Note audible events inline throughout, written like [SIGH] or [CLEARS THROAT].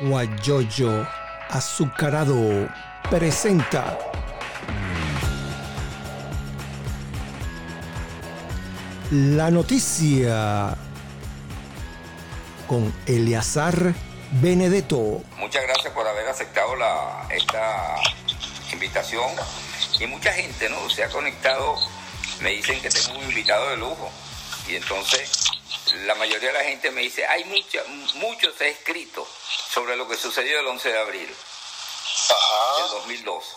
Guayoyo Azucarado presenta la noticia con Eleazar Benedetto. Muchas gracias por haber aceptado la, esta invitación. Y mucha gente ¿no? se ha conectado, me dicen que tengo un invitado de lujo. Y entonces la mayoría de la gente me dice, hay mucha, mucho se ha escrito sobre lo que sucedió el 11 de abril del 2002.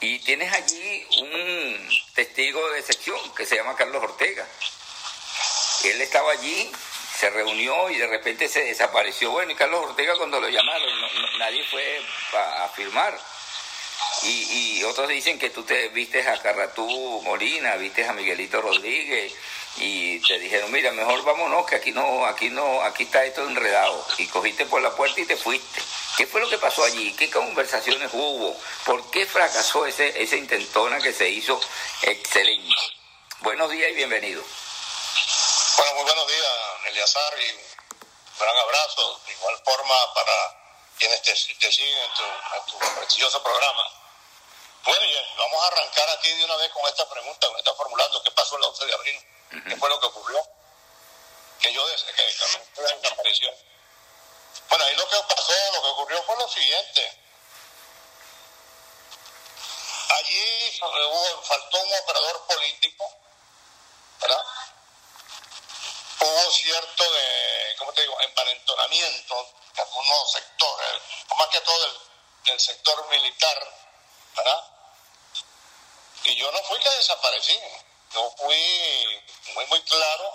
Y tienes allí un testigo de sección que se llama Carlos Ortega. Él estaba allí, se reunió y de repente se desapareció. Bueno, y Carlos Ortega cuando lo llamaron, nadie fue a, firmar. Y, y, otros dicen que tú te vistes a Carratú Molina, vistes a Miguelito Rodríguez y te dijeron, mira, mejor vámonos, que aquí no, aquí no, aquí está esto enredado. Y cogiste por la puerta y te fuiste. ¿Qué fue lo que pasó allí? ¿Qué conversaciones hubo? ¿Por qué fracasó ese, esa intentona que se hizo excelente? Buenos días y bienvenido. Bueno, muy buenos días, Eliazar, y un gran abrazo. De igual forma para quienes te, siguen en tu, prestigioso programa. Bueno, vamos a arrancar aquí de una vez con esta pregunta que me está formulando. ¿Qué pasó el 11 de abril? ¿Qué fue lo que ocurrió? Que yo desapareció. Bueno, ahí lo que pasó, lo que ocurrió fue lo siguiente. Allí hubo, faltó un operador político, ¿verdad? Hubo cierto de, ¿cómo te digo?, emparentonamiento de algunos sectores, más que todo del, del sector militar, ¿verdad? Y yo no fui que desaparecí, yo fui muy, muy claro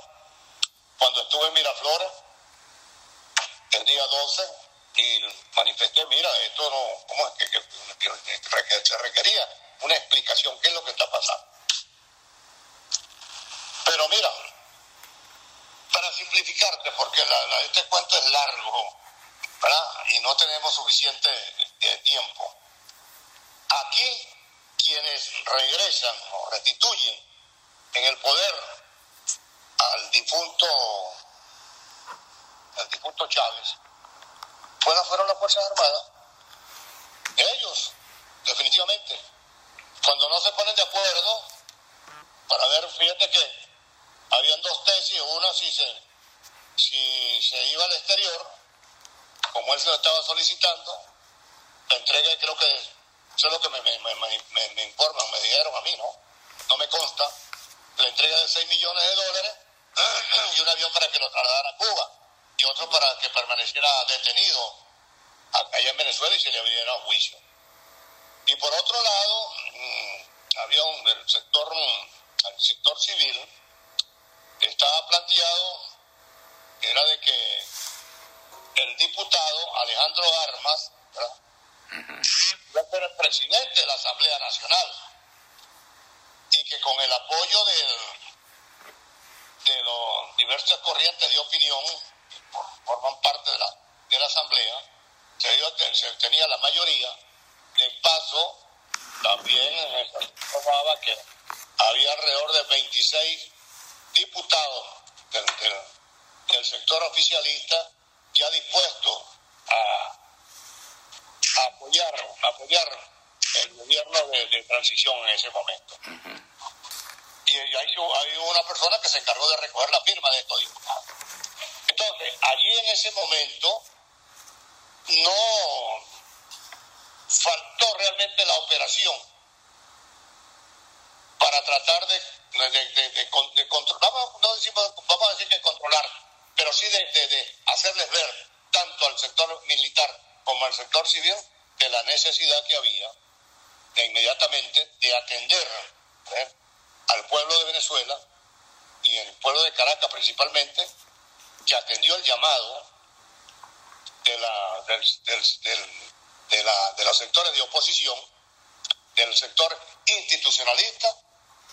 cuando estuve en Miraflores el día 12 y manifesté, mira, esto no, ¿cómo es que, se requería una explicación? ¿Qué es lo que está pasando? Pero mira, para simplificarte, porque la, este cuento es largo, ¿verdad? Y no tenemos suficiente eh, tiempo. Aquí, quienes regresan o restituyen en el poder al difunto el difunto Chávez, fueron las Fuerzas Armadas. Ellos, definitivamente, cuando no se ponen de acuerdo, para ver, fíjate que habían dos tesis, una si se, si se iba al exterior, como él se lo estaba solicitando, la entrega, creo que eso es lo que me, me, me, me informan, me dijeron a mí, ¿no? No me consta, la entrega de 6 millones de dólares [CLEARS THROAT] y un avión para que lo trasladara a Cuba y otro para que permaneciera detenido allá en Venezuela y se le abriera un juicio. Y por otro lado, mm, había un el sector, mm, el sector civil estaba planteado era de que el diputado Alejandro Armas iba a ser el presidente de la Asamblea Nacional y que con el apoyo de, de los diversas corrientes de opinión forman parte de la, de la Asamblea, se, se tenía la mayoría, de paso también informaba que había alrededor de 26 diputados del, sector oficialista ya dispuestos a, apoyar, apoyar el gobierno de, transición en ese momento. Hay una persona que se encargó de recoger la firma de estos diputados. Entonces, allí en ese momento no faltó realmente la operación para tratar de, controlar, vamos a decir que controlar, pero sí de, hacerles ver tanto al sector militar como al sector civil de la necesidad que había de inmediatamente de atender ¿eh? Al pueblo de Venezuela y el pueblo de Caracas principalmente que atendió el llamado de, la, de, la, de los sectores de oposición, del sector institucionalista,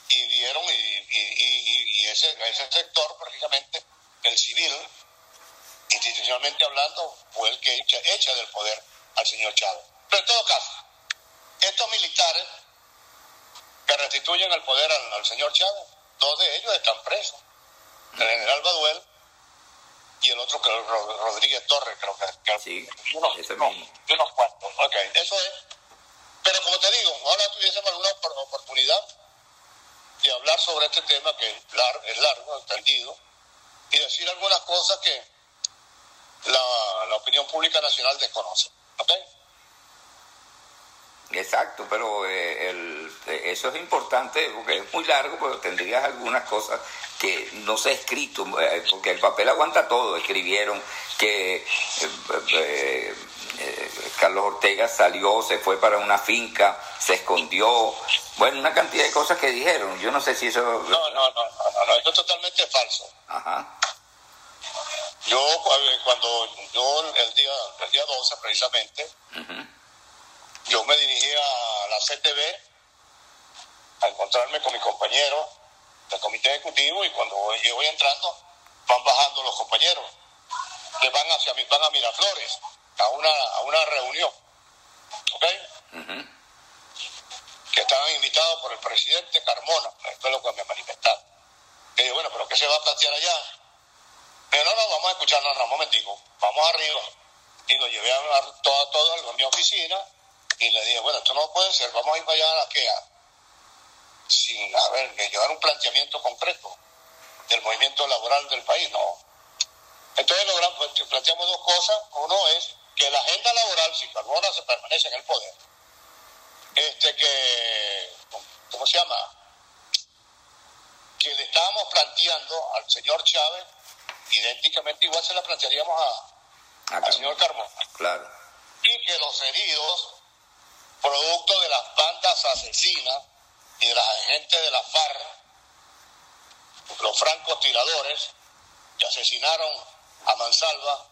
y dieron, y, ese, ese sector, prácticamente, el civil, institucionalmente hablando, fue el que echa, echa del poder al señor Chávez. Pero en todo caso, estos militares que restituyen el poder al, al señor Chávez, dos de ellos están presos. El general Baduel y el otro que Rodríguez Torres, creo que. sí, unos, ese no, unos cuantos. Ok, eso es. Pero como te digo, ahora tuviésemos alguna oportunidad de hablar sobre este tema que es largo, es largo extendido, y decir algunas cosas que la, la opinión pública nacional desconoce. ¿Ok? Exacto, pero eh, el, eh, eso es importante porque es muy largo, pero tendrías algunas cosas que no se ha escrito, eh, porque el papel aguanta todo. Escribieron que Carlos Ortega salió, se fue para una finca, se escondió, bueno, una cantidad de cosas que dijeron. Yo no sé si eso... No, no, no, no, no, esto es totalmente falso. Ajá. Yo, cuando yo el día, el día 12 precisamente, yo me dirigí a la CTV a encontrarme con mi compañero del comité ejecutivo y cuando yo voy entrando van bajando los compañeros que van hacia van a Miraflores a una a una reunión ¿ok? que estaban invitados por el presidente Carmona esto es lo que me manifestaron que dije bueno pero ¿qué se va a plantear allá? pero no, no, vamos a escuchar no, no, un momentico vamos arriba y lo llevé a, todo, todo a mi oficina y le dije, bueno, esto no puede ser, vamos a ir para allá a qué, sin, a ver, llevar un planteamiento concreto del movimiento laboral del país, no. Entonces logramos, pues, planteamos dos cosas, uno es que la agenda laboral, si Carmona se permanece en el poder, este que, ¿cómo se llama? Que le estábamos planteando al señor Chávez, idénticamente igual se la plantearíamos a, al señor Carmona. Claro. Y que los heridos producto de las bandas asesinas y de la gente de la FARC, los francos tiradores que asesinaron a Mansalva,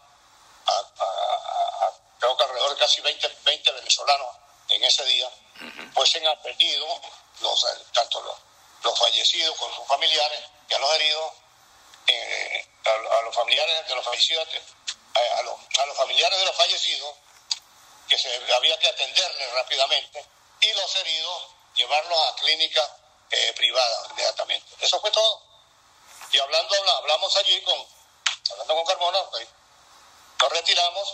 a, creo que alrededor de casi 20, 20 venezolanos en ese día, pues se han aprendido los, tanto los, fallecidos con sus familiares y a los heridos, eh, a, los familiares de los fallecidos, eh, a los familiares de los fallecidos que se había que atenderle rápidamente y los heridos llevarlos a clínica eh, privada inmediatamente. Eso fue todo. Y hablando, hablamos allí con, hablando con Carmona, pues, nos retiramos.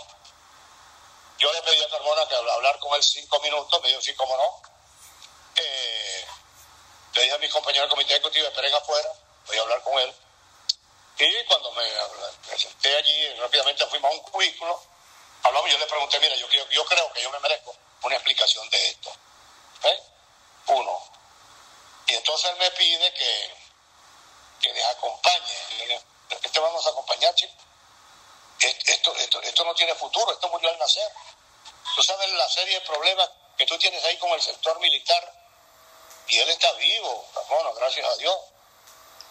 Yo le pedí a Carmona que hablar con él cinco minutos, me dijo sí, cómo no. Eh, le dije a mis compañeros del comité ejecutivo, esperen afuera, voy a hablar con él. Y cuando me, me senté allí, rápidamente fuimos a un cubículo hablamos, yo le pregunté, mira, yo, yo creo que yo me merezco una explicación de esto. Uno. Y entonces él me pide que, que les acompañe. ¿Qué te vamos a acompañar, chico? Esto, esto, esto no tiene futuro, esto murió al nacer. Tú sabes la serie de problemas que tú tienes ahí con el sector militar y él está vivo, bueno, gracias a Dios.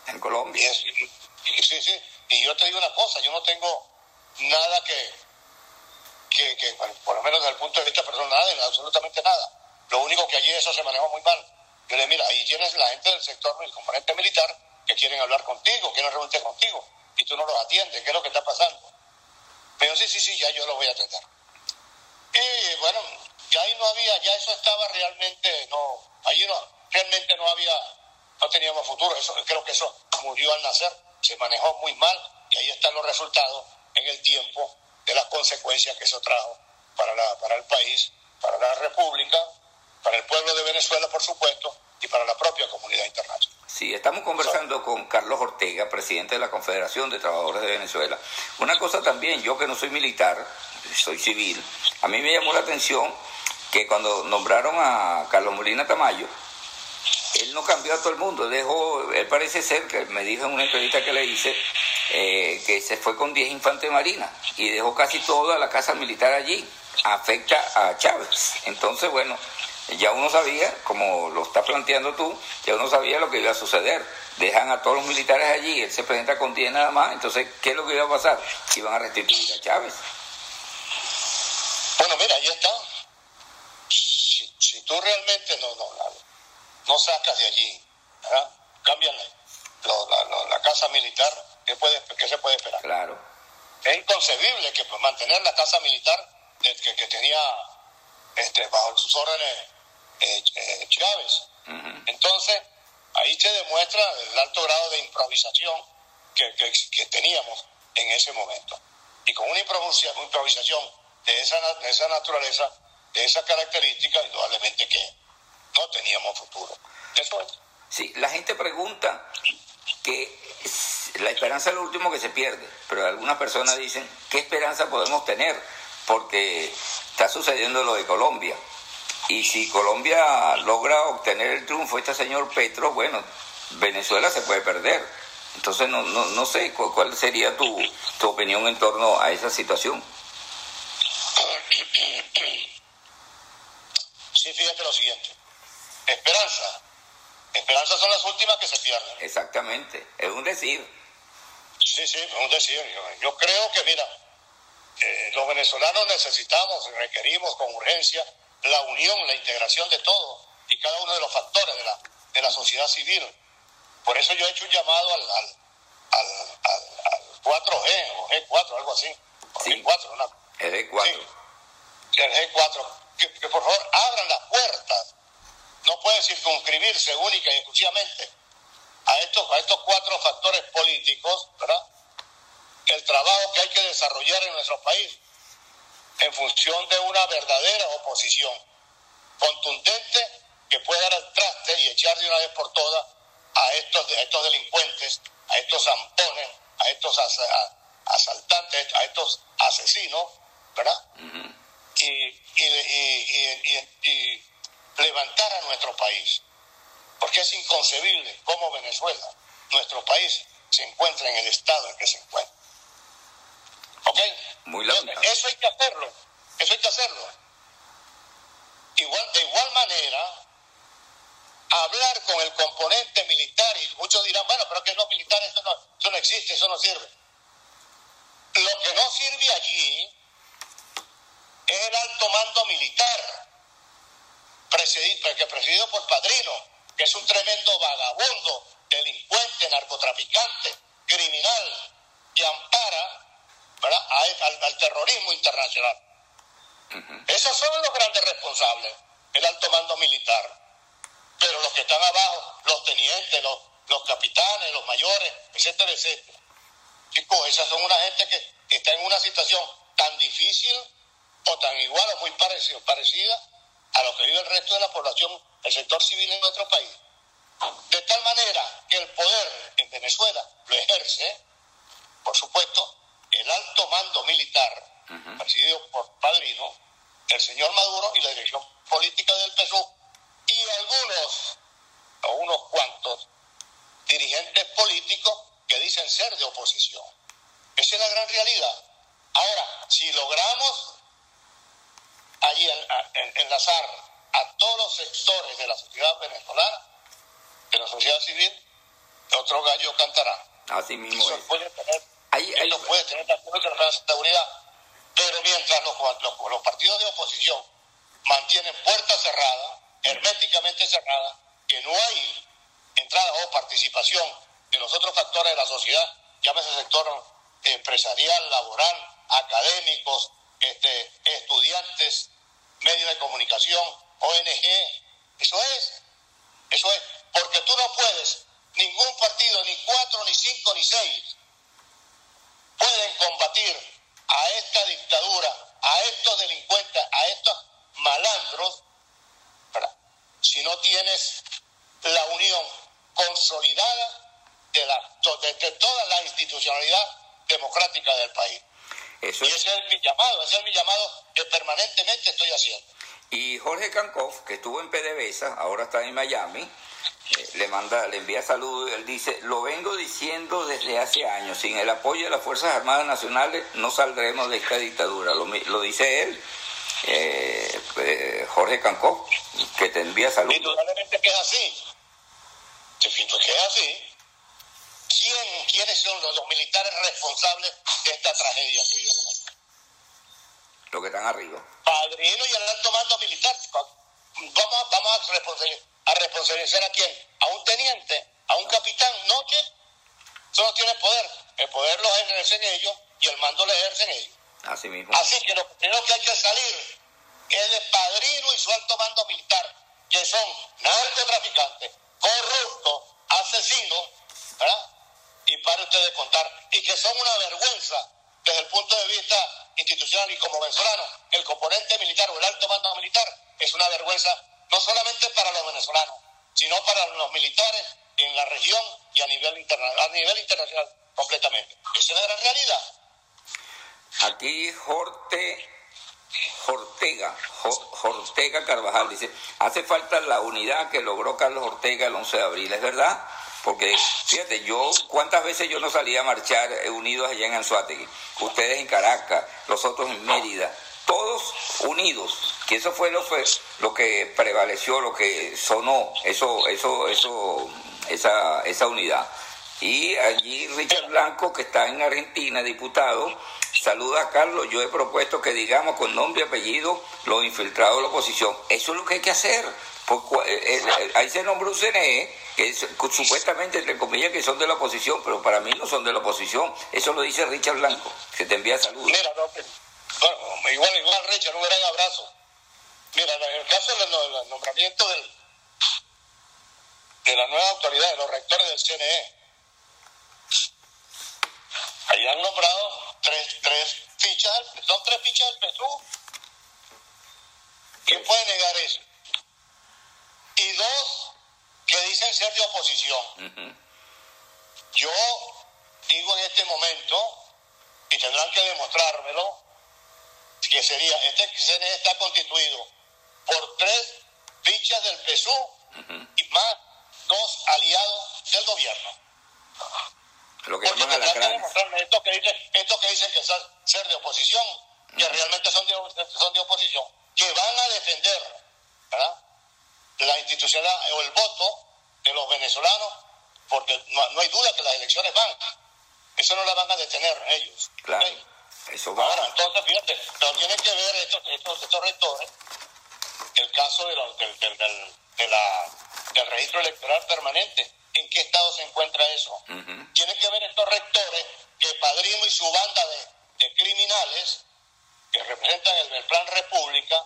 En Colombia. y, sí, sí. Y yo te digo una cosa, yo no tengo nada que, que, por lo menos desde el punto de vista personal, nada, absolutamente nada. Lo único que allí eso se manejó muy mal. Yo le mira, ahí tienes la gente del sector, el componente militar, que quieren hablar contigo, quieren reunirse contigo, y tú no los atiendes, ¿qué es lo que está pasando? Pero sí, sí, sí, ya yo lo voy a atender. Y bueno, ya ahí no había, ya eso estaba realmente, no, ahí no, realmente no había, no teníamos futuro, eso, creo que eso murió al nacer, se manejó muy mal, y ahí están los resultados en el tiempo de las consecuencias que eso trajo para, la, para el país, para la República, para el pueblo de Venezuela, por supuesto, y para la propia comunidad internacional. Sí, estamos conversando con Carlos Ortega, presidente de la Confederación de Trabajadores de Venezuela. Una cosa también, yo que no soy militar, soy civil, a mí me llamó la atención que cuando nombraron a Carlos Molina Tamayo, él no cambió a todo el mundo, dejó, él parece ser que me dijo en una entrevista que le hice eh, que se fue con 10 infantes marinas y dejó casi toda la casa militar allí, afecta a Chávez. Entonces, bueno, ya uno sabía, como lo está planteando tú, ya uno sabía lo que iba a suceder. Dejan a todos los militares allí, él se presenta con 10 nada más, entonces, ¿qué es lo que iba a pasar? Iban a restituir a Chávez. Bueno, mira, ahí está. Si, tú realmente no, no, no sacas de allí, ¿verdad? Cambian la, la, casa militar, ¿qué, puede, ¿qué se puede esperar? Claro. Es inconcebible que pues, mantener la casa militar que, que tenía este, bajo sus órdenes eh, eh, Chávez. Entonces, ahí se demuestra el alto grado de improvisación que, que, teníamos en ese momento. Y con una improvisación de esa, de esa naturaleza, de esa característica, indudablemente que no teníamos futuro. Eso es. Sí, la gente pregunta que la esperanza es lo último que se pierde, pero algunas personas dicen, ¿qué esperanza podemos tener? Porque está sucediendo lo de Colombia. Y si Colombia logra obtener el triunfo, este señor Petro, bueno, Venezuela se puede perder. Entonces, no, no, no sé cuál sería tu, tu opinión en torno a esa situación. Sí, fíjate lo siguiente. Esperanza. Esperanza son las últimas que se pierden. Exactamente. Es un decir. Sí, sí, un decir. Yo, creo que, mira, eh, los venezolanos necesitamos, requerimos con urgencia la unión, la integración de todos y cada uno de los factores de la, de la sociedad civil. Por eso yo he hecho un llamado al, al, al, 4G o G4, algo así. Sí. G4, ¿no? El G4. Sí, el G4. Que, que por favor abran las puertas. No puede circunscribirse única y exclusivamente a estos, a estos cuatro factores políticos, ¿verdad? El trabajo que hay que desarrollar en nuestro país en función de una verdadera oposición contundente que pueda dar al traste y echar de una vez por todas a estos, a estos delincuentes, a estos zampones, a estos asaltantes, a estos asesinos, ¿verdad? y, y, levantar a nuestro país. Porque es inconcebible cómo Venezuela, nuestro país, se encuentra en el estado en que se encuentra. ¿Ok? Muy Eso hay que hacerlo. Eso hay que hacerlo. Igual, de igual manera, hablar con el componente militar, y muchos dirán, bueno, pero que no militar, eso no, eso no existe, eso no sirve. Lo que no sirve allí es el alto mando militar, presidido, que presidido por Padrino, que es un tremendo vagabundo, delincuente, narcotraficante, criminal, que ampara al, terrorismo internacional. Esos son los grandes responsables, el alto mando militar. Pero los que están abajo, los tenientes, los, los capitanes, los mayores, etcétera, etcétera. Chicos, esas son una gente que está en una situación tan difícil o tan igual o muy parecida a lo que vive el resto de la población, el sector civil en nuestro país. De tal manera que el poder en Venezuela lo ejerce, por supuesto, el alto mando militar, presidido por Padrino, el señor Maduro y la dirección política del PSUV, y algunos, o unos cuantos, dirigentes políticos que dicen ser de oposición. Esa es la gran realidad. Ahora, si logramos allí enlazar a todos los sectores de la sociedad venezolana, de la sociedad civil, otro gallo cantará. Así mismo Eso puede tener Ahí, no puede tener la seguridad, pero mientras los, los, partidos de oposición mantienen puertas cerradas, herméticamente cerradas, que no hay entrada o participación de los otros factores de la sociedad, llámese sector empresarial, laboral, académicos, este, estudiantes, medios de comunicación, ONG, eso es, eso es, porque tú no puedes, ningún partido, ni cuatro, ni cinco, ni seis, pueden combatir a esta dictadura, a estos delincuentes, a estos malandros, si no tienes la unión consolidada de, la, de, toda la institucionalidad democrática del país. Y ese es mi llamado, ese es mi llamado que permanentemente estoy haciendo. Y Jorge Cancov, que estuvo en PDVSA, ahora está en Miami, le manda, le envía saludos, él dice, lo vengo diciendo desde hace años, sin el apoyo de las Fuerzas Armadas Nacionales no saldremos de esta dictadura, lo, lo dice él, eh, eh, Jorge Cancó, que te envía saludos. Indudablemente que es así, que es así. ¿Quién, ¿Quiénes son los, militares responsables de esta tragedia que Los que están arriba. Padrino y el alto mando militar. Vamos, vamos a responsabilizar a quién? A un teniente, a un capitán, no que solo tiene poder. El poder lo ejercen ellos y el mando lo ejercen ellos. Así mismo. Así que lo primero que hay que salir es de padrino y su alto mando militar, que son narcotraficantes, corruptos, asesinos, ¿verdad? Y para ustedes contar, y que son una vergüenza desde el punto de vista institucional y como venezolano, el componente militar o el alto mando militar es una vergüenza no solamente para los venezolanos, sino para los militares en la región y a nivel, a nivel internacional completamente. Es una gran realidad. Aquí Jorte, Ortega, Ortega Carvajal dice, hace falta la unidad que logró Carlos Ortega el 11 de abril, ¿es verdad? Porque, fíjate, yo, ¿cuántas veces yo no salía a marchar eh, unidos allá en Anzuategui? Ustedes en Caracas, los otros en Mérida, todos unidos, que eso fue lo, fue lo que prevaleció, lo que sonó, eso, eso, eso, esa, esa unidad. Y allí Richard Blanco, que está en Argentina, diputado, saluda a Carlos. Yo he propuesto que digamos con nombre y apellido los infiltrados de la oposición. Eso es lo que hay que hacer. Eh, eh, ahí se nombró un CNE, que supuestamente, entre comillas, que son de la oposición, pero para mí no son de la oposición. Eso lo dice Richard Blanco, que te envía saludos. Mira, bueno, igual, igual, Richard, un gran abrazo. Mira, en el caso del nombramiento de la nueva autoridad, de los rectores del CNE, ahí han nombrado tres, tres fichas, son tres fichas del PSU. ¿Quién puede negar eso? Y dos, que dicen ser de oposición. Yo digo en este momento, y tendrán que demostrármelo, que sería, este CNE está constituido por tres fichas del PSU y más dos aliados del gobierno. Lo que llaman esto que dicen, esto que dicen que son ser de oposición, que realmente son de, son de oposición, que van a defender la institucionalidad o el voto de los venezolanos, porque no, hay duda que las elecciones van. Eso no la van a detener ellos. Claro. Eso va. Ahora, entonces, fíjate, no tienen que ver estos, estos, estos rectores, el caso de del, del, del, de la, del registro electoral permanente en qué estado se encuentra eso. Tienen que ver estos rectores que Padrino y su banda de, criminales que representan el, Plan República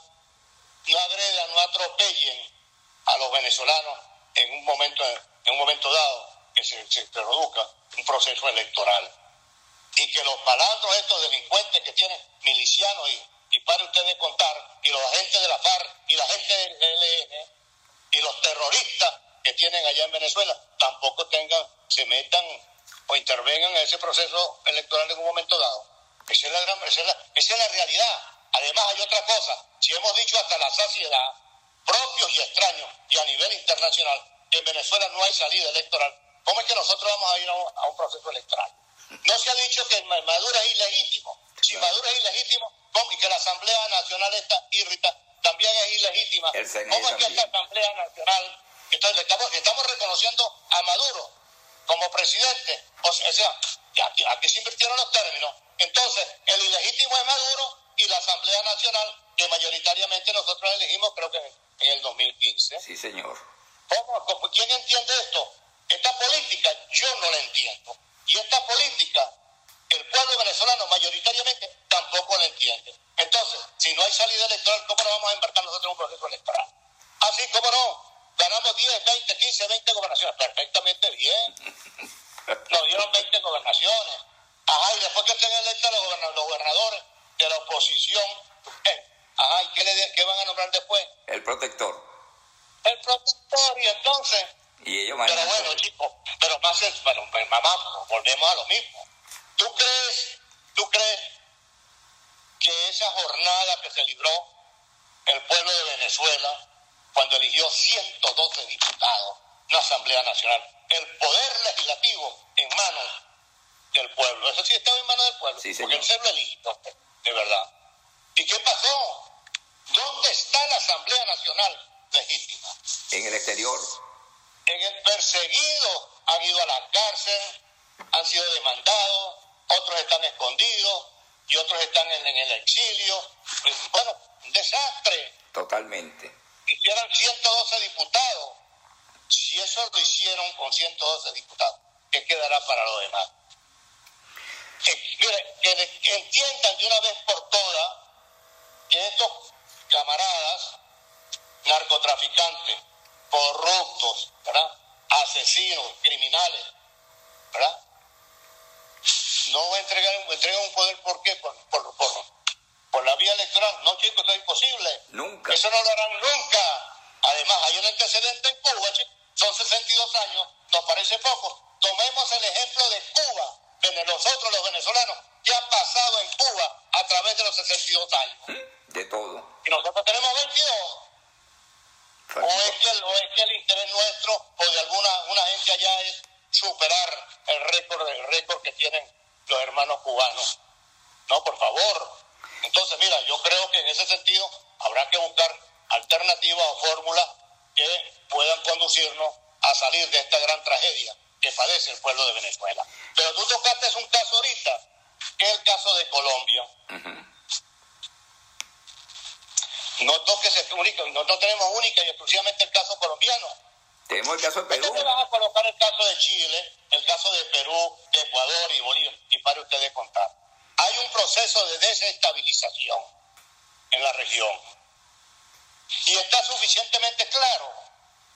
no agredan, no atropellen a los venezolanos en un momento, en un momento dado que se, produzca un proceso electoral. Y que los malandros, estos delincuentes que tienen milicianos y, y para ustedes contar, y los agentes de la FARC y la gente del ELN y los terroristas que tienen allá en Venezuela tampoco tengan, se metan o intervengan en ese proceso electoral en un momento dado. Esa es la, gran, esa es la, realidad. Además hay otra cosa, si hemos dicho hasta la saciedad, propios y extraños, y a nivel internacional, que en Venezuela no hay salida electoral, ¿cómo es que nosotros vamos a ir a un, proceso electoral? No se ha dicho que Maduro es ilegítimo. Si Maduro es ilegítimo, ¿cómo? y que la Asamblea Nacional está irrita, también es ilegítima. ¿Cómo es que esta Asamblea Nacional entonces estamos, reconociendo a Maduro como presidente. O sea, aquí, aquí se invirtieron los términos. Entonces, el ilegítimo es Maduro y la Asamblea Nacional, que mayoritariamente nosotros elegimos, creo que en el 2015. Sí, señor. ¿Quién entiende esto? Esta política yo no la entiendo. Y esta política, el pueblo venezolano mayoritariamente tampoco la entiende. Entonces, si no hay salida electoral, ¿cómo nos vamos a embarcar nosotros en un proceso electoral? Así como no, ganamos 10, 20, 15, 20 gobernaciones. Perfectamente bien. Nos dieron 20 gobernaciones. Ajá, y después que estén electos los gobernadores de la oposición, eh, ajá, ¿y qué, le, qué van a nombrar después? El protector. El protector, y entonces. Y ellos Pero bueno, chicos, pero más, bueno, pues, mamá, volvemos a lo mismo. ¿Tú crees, tú crees que esa jornada que se libró el pueblo de Venezuela cuando eligió 112 diputados, una Asamblea Nacional, el poder legislativo en manos del pueblo. Eso sí estaba en manos del pueblo, sí, porque él se lo eligió, de verdad. ¿Y qué pasó? ¿Dónde está la Asamblea Nacional legítima? En el exterior. En el perseguido, han ido a la cárcel, han sido demandados, otros están escondidos y otros están en, en el exilio. Bueno, un desastre. Totalmente hicieran 112 diputados. Si eso lo hicieron con 112 diputados, ¿qué quedará para los demás? Eh, mire, que, entiendan de una vez por todas que estos camaradas narcotraficantes, corruptos, ¿verdad? asesinos, criminales, ¿verdad? no entregar, entregar un poder, ¿por qué? Por, por, por, por la vía electoral. No, chicos, eso es imposible. Nunca. Eso no lo harán nunca. Además, hay un antecedente en Cuba, chicos. Son 62 años, nos parece poco. Tomemos el ejemplo de Cuba, de nosotros los venezolanos. ¿Qué ha pasado en Cuba a través de los 62 años? De todo. Y nosotros tenemos 22. O es, que el, o es que el interés nuestro o de alguna una gente allá es superar el récord, el récord que tienen los hermanos cubanos. No, por favor. Entonces, mira, yo creo que en ese sentido habrá que buscar alternativas o fórmulas que puedan conducirnos a salir de esta gran tragedia que padece el pueblo de Venezuela. Pero tú tocaste un caso ahorita, que es el caso de Colombia. No toques el único, nosotros tenemos única y exclusivamente el caso colombiano. Tenemos el caso de ¿Por qué Perú. te vas a colocar el caso de Chile, el caso de Perú, de Ecuador y Bolivia? Y para ustedes contar. Hay un proceso de desestabilización en la región. Y está suficientemente claro.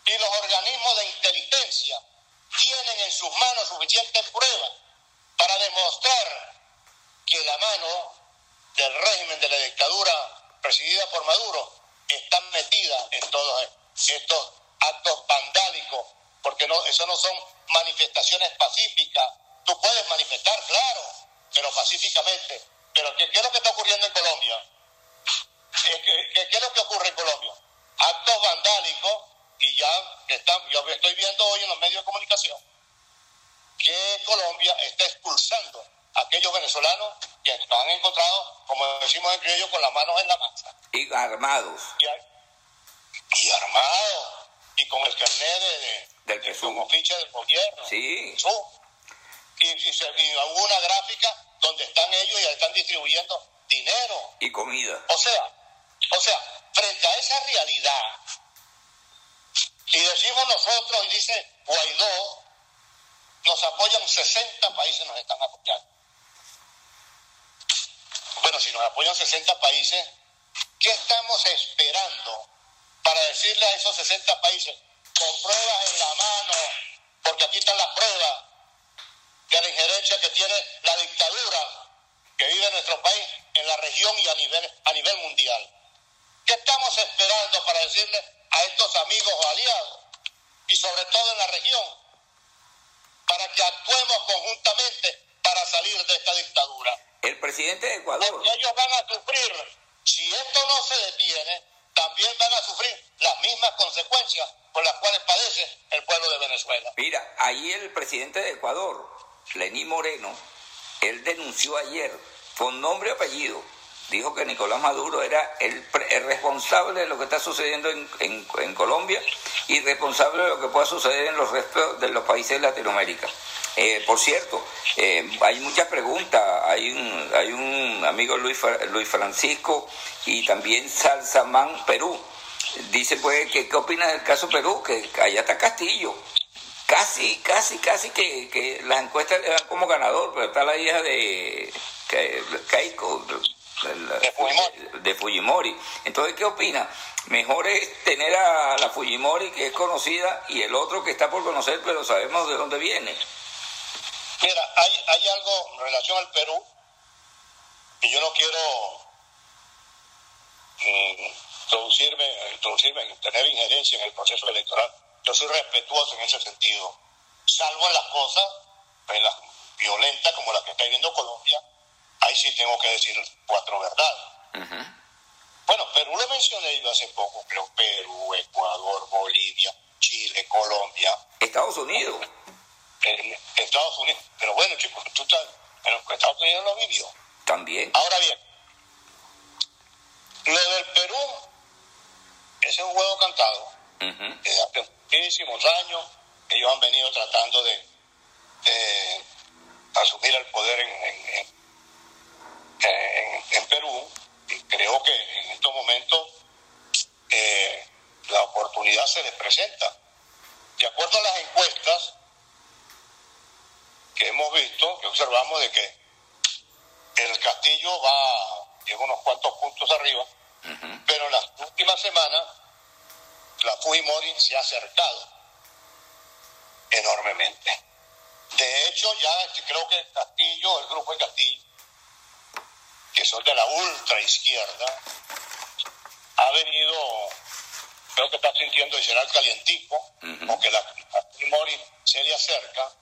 Y los organismos de inteligencia tienen en sus manos suficientes pruebas para demostrar que la mano del régimen de la dictadura presidida por Maduro está metida en todos estos actos vandálicos, porque no, eso no son manifestaciones pacíficas. Tú puedes manifestar, claro, pero pacíficamente. Pero ¿qué, es lo que está ocurriendo en Colombia? ¿Qué, qué- qué- es lo que ocurre en Colombia? Actos vandálicos y ya están, yo estoy viendo hoy en los medios de comunicación que Colombia está expulsando aquellos venezolanos que nos han encontrado, como decimos en criollo, con las manos en la masa Y armados. y, ar- y armados y con el carnet de, de- Del de- ficha del gobierno. Sí. Y, y se y hubo una gráfica donde están ellos y están distribuyendo dinero. Y comida. O sea, o sea, frente a esa realidad, y decimos nosotros, y dice Guaidó, nos apoyan 60 países, nos están apoyando. Bueno, si nos apoyan 60 países, ¿qué estamos esperando para decirle a esos 60 países, con pruebas en la mano, porque aquí están las pruebas de la injerencia que tiene la dictadura que vive nuestro país, en la región y a nivel, a nivel mundial? ¿Qué estamos esperando para decirle a estos amigos o aliados, y sobre todo en la región, para que actuemos conjuntamente para salir de esta dictadura? El presidente de Ecuador. Porque ellos van a sufrir, si esto no se detiene, también van a sufrir las mismas consecuencias por las cuales padece el pueblo de Venezuela. Mira, ahí el presidente de Ecuador, Lenín Moreno, él denunció ayer con nombre y apellido. Dijo que Nicolás Maduro era el, el responsable de lo que está sucediendo en, en- en Colombia y responsable de lo que pueda suceder en los restos de los países de Latinoamérica. Eh, por cierto, eh, hay muchas preguntas. Hay un, hay un amigo Luis, Luis Francisco y también Salsamán Perú. Dice pues que qué opinas del caso Perú, que allá está Castillo. Casi, casi, casi que, que las encuestas le dan como ganador, pero está la hija de Keiko, de, la- De Fujimori. de Fujimori. Entonces, ¿qué opina? Mejor es tener a la Fujimori que es conocida y el otro que está por conocer, pero sabemos de dónde viene. Mira, hay, hay algo en relación al Perú y yo no quiero mm, introducirme, introducirme, tener injerencia en el proceso electoral. Yo soy respetuoso en ese sentido, salvo en las cosas, en las violentas como las que está viviendo Colombia, ahí sí tengo que decir cuatro verdades. Bueno, Perú lo mencioné yo hace poco, creo Perú, Ecuador, Bolivia, Chile, Colombia, Estados Unidos, en Estados Unidos. Pero bueno, chicos, tú estás, pero Estados Unidos lo vivió. también. Ahora bien, lo del Perú, ese es un juego cantado. Desde hace muchísimos años, ellos han venido tratando de, de asumir el poder en, en- en- en- en Perú. Y creo que en estos momentos eh, la oportunidad se les presenta. De acuerdo a las encuestas que hemos visto, que observamos de que el Castillo va en unos cuantos puntos arriba, pero en las últimas semanas la Fujimori se ha acercado enormemente. De hecho, ya creo que Castillo, el grupo de Castillo, que son de la ultra izquierda, ha venido, creo que está sintiendo el calientico, o que la, Mori se le acerca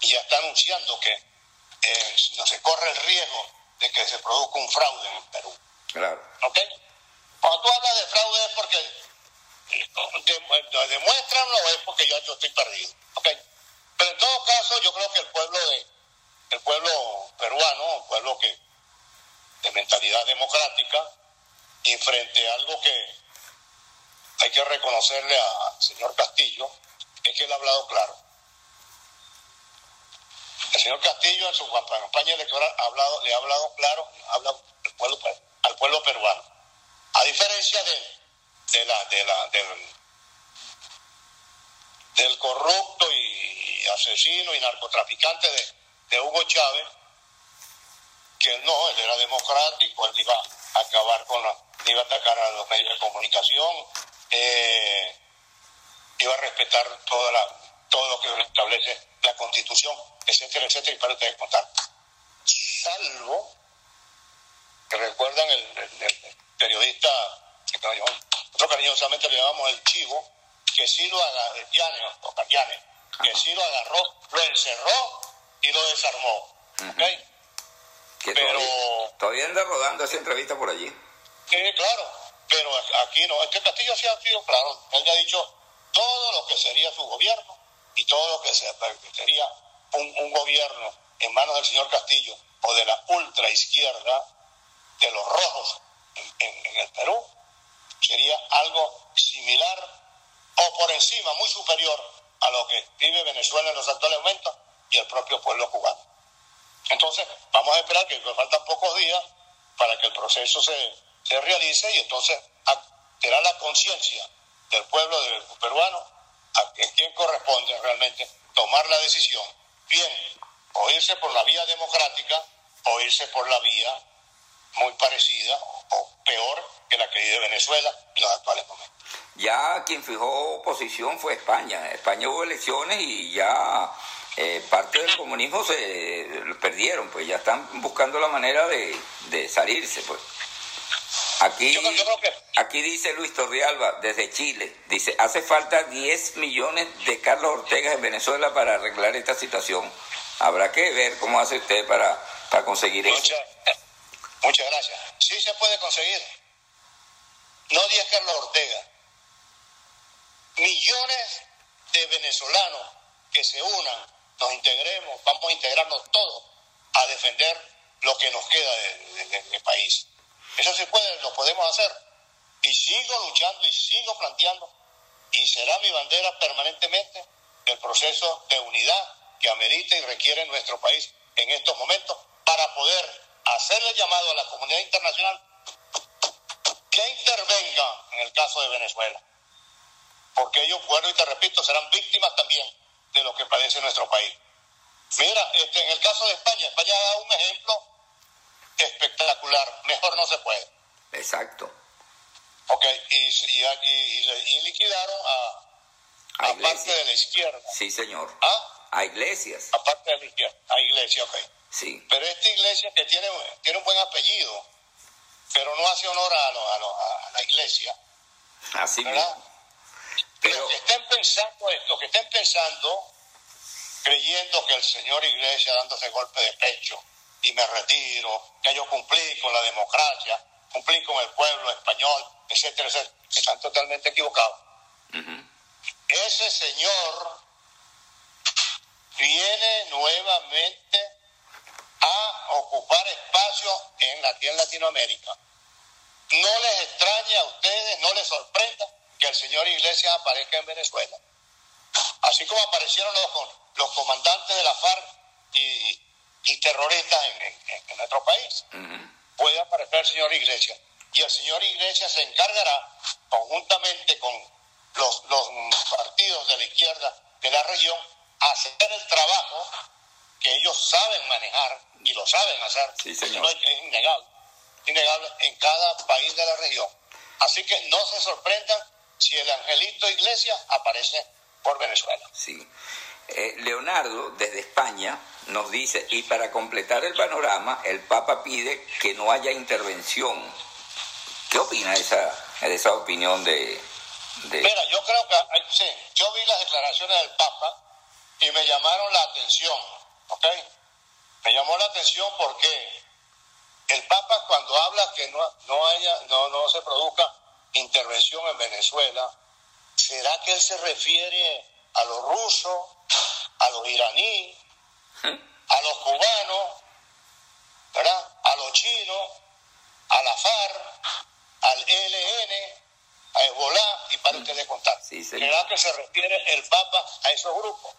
y ya está anunciando que eh, no se corre el riesgo de que se produzca un fraude en Perú. Claro. ¿Ok? Cuando tú hablas de fraude es porque demuéstranlo o es porque yo, yo estoy perdido. ¿Ok? Pero en todo caso, yo creo que el pueblo de el pueblo peruano, un pueblo que de mentalidad democrática, y frente a algo que hay que reconocerle al señor Castillo, es que él ha hablado claro. El señor Castillo en su campaña electoral ha hablado, le ha hablado claro habla al, pueblo, al pueblo peruano. A diferencia de, de la, de la, del, corrupto y asesino y narcotraficante de, de Hugo Chávez, que no, él era democrático, él iba a acabar con la, iba a atacar a los medios de comunicación, eh, iba a respetar toda la, todo lo que establece constitución, etcétera, etcétera, y para ustedes contar. Salvo que recuerdan el, periodista, nosotros cariñosamente le llamamos el chivo, que sí lo agarró, que sí lo agarró, lo encerró y lo desarmó. pero todavía, anda rodando esa entrevista por allí. Sí, claro, pero aquí no. Este Castillo sí ha sido claro. Él ya ha dicho todo lo que sería su gobierno y todo lo que sería un, gobierno en manos del señor Castillo o de la ultra izquierda, de los rojos en, el Perú, sería algo similar o por encima, muy superior a lo que vive Venezuela en los actuales momentos y el propio pueblo cubano. Entonces, vamos a esperar que faltan pocos días para que el proceso se, se realice y entonces será la conciencia del pueblo peruano a quien corresponde realmente tomar la decisión, bien, o irse por la vía democrática o irse por la vía muy parecida o peor que la que vive Venezuela en los actuales momentos. Ya quien fijó posición fue España. España hubo elecciones y ya eh, parte del comunismo se perdieron, pues ya están buscando la manera de, de salirse, pues. Aquí, aquí dice Luis Torrialba, desde Chile, dice, hace falta 10 millones de Carlos Ortega en Venezuela para arreglar esta situación. Habrá que ver cómo hace usted para, para conseguir eso. Muchas gracias. Sí se puede conseguir. No 10 Carlos Ortega. Millones de venezolanos que se unan, nos integremos, vamos a integrarnos todos a defender lo que nos queda del país. Eso se puede, lo podemos hacer. Y sigo luchando y sigo planteando, y será mi bandera permanentemente, el proceso de unidad que amerita y requiere nuestro país en estos momentos para poder hacerle llamado a la comunidad internacional que intervenga en el caso de Venezuela. Porque ellos, bueno, y te repito, serán víctimas también de lo que padece nuestro país. Mira, este, en el caso de España, España da un ejemplo espectacular. Mejor no se puede. Exacto. Ok, y, y, y, liquidaron a, a, parte de la izquierda. Sí, señor. ¿Ah? A iglesias. A parte de la izquierda. A iglesias, ok. Sí. Pero esta iglesia que tiene, tiene un buen apellido, pero no hace honor a, a, la iglesia. Así ¿verdad? Pero... que estén pensando esto, que estén pensando, creyendo que el Señor Iglesia dándose golpe de pecho, y me retiro, que yo cumplí con la democracia, cumplí con el pueblo español, etcétera, etcétera. Están totalmente equivocados. Ese señor viene nuevamente a ocupar espacio en, aquí en Latinoamérica. No les extraña a ustedes, no les sorprenda que el señor Iglesias aparezca en Venezuela. Así como aparecieron los, los comandantes de la FARC y, y terroristas en, nuestro país. Puede aparecer el señor Iglesias. Y el señor Iglesias se encargará, conjuntamente con los, los partidos de la izquierda de la región, hacer el trabajo que ellos saben manejar y lo saben hacer. Sí, señor. Es innegable, innegable en cada país de la región. Así que no se sorprendan si el angelito Iglesias aparece por Venezuela. Sí. Eh, Leonardo, desde España, nos dice, y para completar el panorama, el Papa pide que no haya intervención. ¿Qué opina esa, de esa opinión de, yo creo que, sí, yo vi las declaraciones del Papa y me llamaron la atención, ¿ok? Me llamó la atención porque el Papa cuando habla que no, no, haya, no, no se produzca intervención en Venezuela, ¿será que él se refiere a los rusos, a los iraníes, a los cubanos, ¿verdad? a los chinos, a la FARC, al ELN, a Hezbollah y para usted de contar. ¿Será que se refiere el Papa a esos grupos?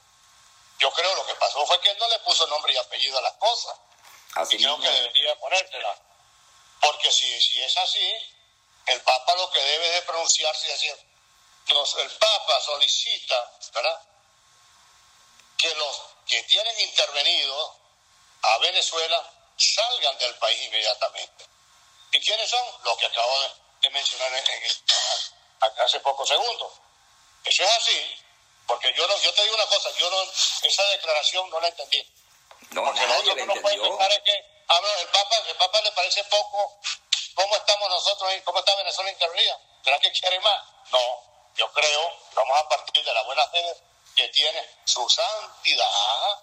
Yo creo lo que pasó fue que él no le puso nombre y apellido a las cosas. Así y creo que debería ponértela. Porque si, si es así, el Papa lo que debe de pronunciarse y decir, el Papa solicita, ¿verdad? Que los que tienen intervenido a Venezuela salgan del país inmediatamente. ¿Y quiénes son? Los que acabo de, mencionar en, hace pocos segundos. Eso es así, porque yo no, yo te digo una cosa, yo no, esa declaración no la entendí. No, porque nadie lo que no puede pensar es que, a ver, el Papa, el Papa le parece poco cómo estamos nosotros, cómo está Venezuela intervenida. ¿Será que quiere más? No, yo creo, vamos a partir de la buena fe que tiene su santidad,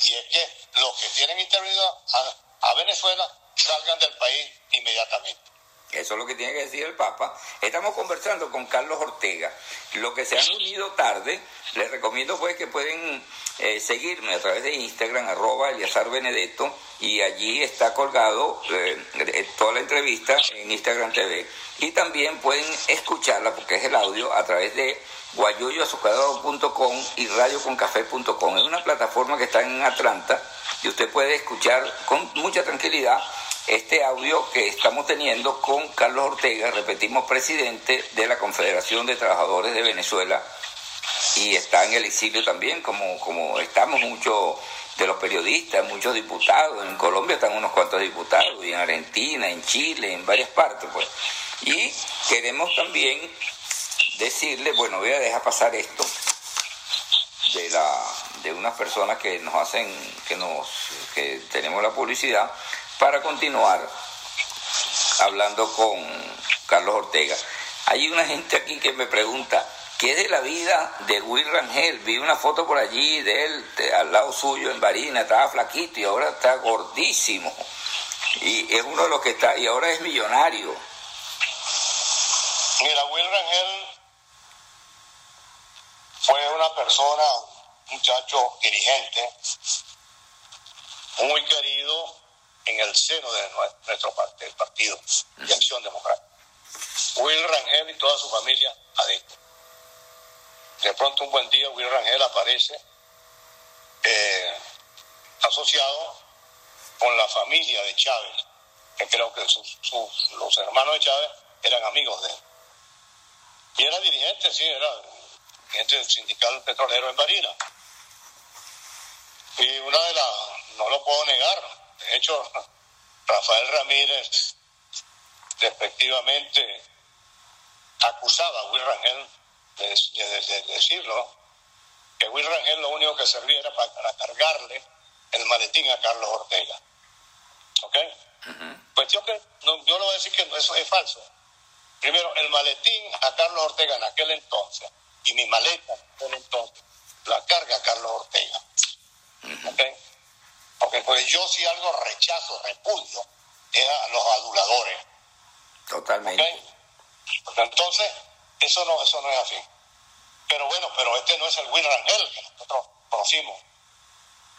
y es que los que tienen intervenido a Venezuela salgan del país inmediatamente. Eso es lo que tiene que decir el Papa. Estamos conversando con Carlos Ortega. Lo que se han unido tarde, les recomiendo pues que pueden eh, seguirme a través de Instagram, arroba Eliazar Benedetto, y allí está colgado eh, toda la entrevista en Instagram TV. Y también pueden escucharla, porque es el audio, a través de guayuyoazucarado.com y radioconcafé.com. Es una plataforma que está en Atlanta y usted puede escuchar con mucha tranquilidad este audio que estamos teniendo con Carlos Ortega, repetimos, presidente de la Confederación de Trabajadores de Venezuela, y está en el exilio también, como, como estamos muchos de los periodistas, muchos diputados, en Colombia están unos cuantos diputados, y en Argentina, en Chile, en varias partes, pues. Y queremos también decirle, bueno, voy a dejar pasar esto de la de unas personas que nos hacen que nos que tenemos la publicidad para continuar hablando con Carlos Ortega. Hay una gente aquí que me pregunta, ¿qué es de la vida de Will Rangel? Vi una foto por allí de él, al lado suyo en Barina, estaba flaquito y ahora está gordísimo. Y es uno de los que está, y ahora es millonario. Mira, Will Rangel fue una persona, un muchacho dirigente, muy querido en el seno de nuestro partido de Acción Democrática. Will Rangel y toda su familia adentro. De pronto un buen día Will Rangel aparece eh, asociado con la familia de Chávez, que creo que los hermanos de Chávez eran amigos de él. Y era dirigente, sí, era dirigente del sindical petrolero en Barina. Y una de las, no lo puedo negar, de hecho, [LAUGHS] Rafael Ramírez respectivamente acusaba a Will Rangel de, decirlo, que Will Rangel lo único que servía era para, cargarle el maletín a Carlos Ortega. ¿Ok? Cuestión que yo le voy a decir que eso es falso. Primero, el maletín a Carlos Ortega en aquel entonces y mi maleta en entonces la carga Carlos Ortega. ¿Ok? Porque yo si algo rechazo, repudio, es a los aduladores. Totalmente. entonces, eso no, eso no es así. Pero bueno, pero este no es el Will Rangel que nosotros conocimos.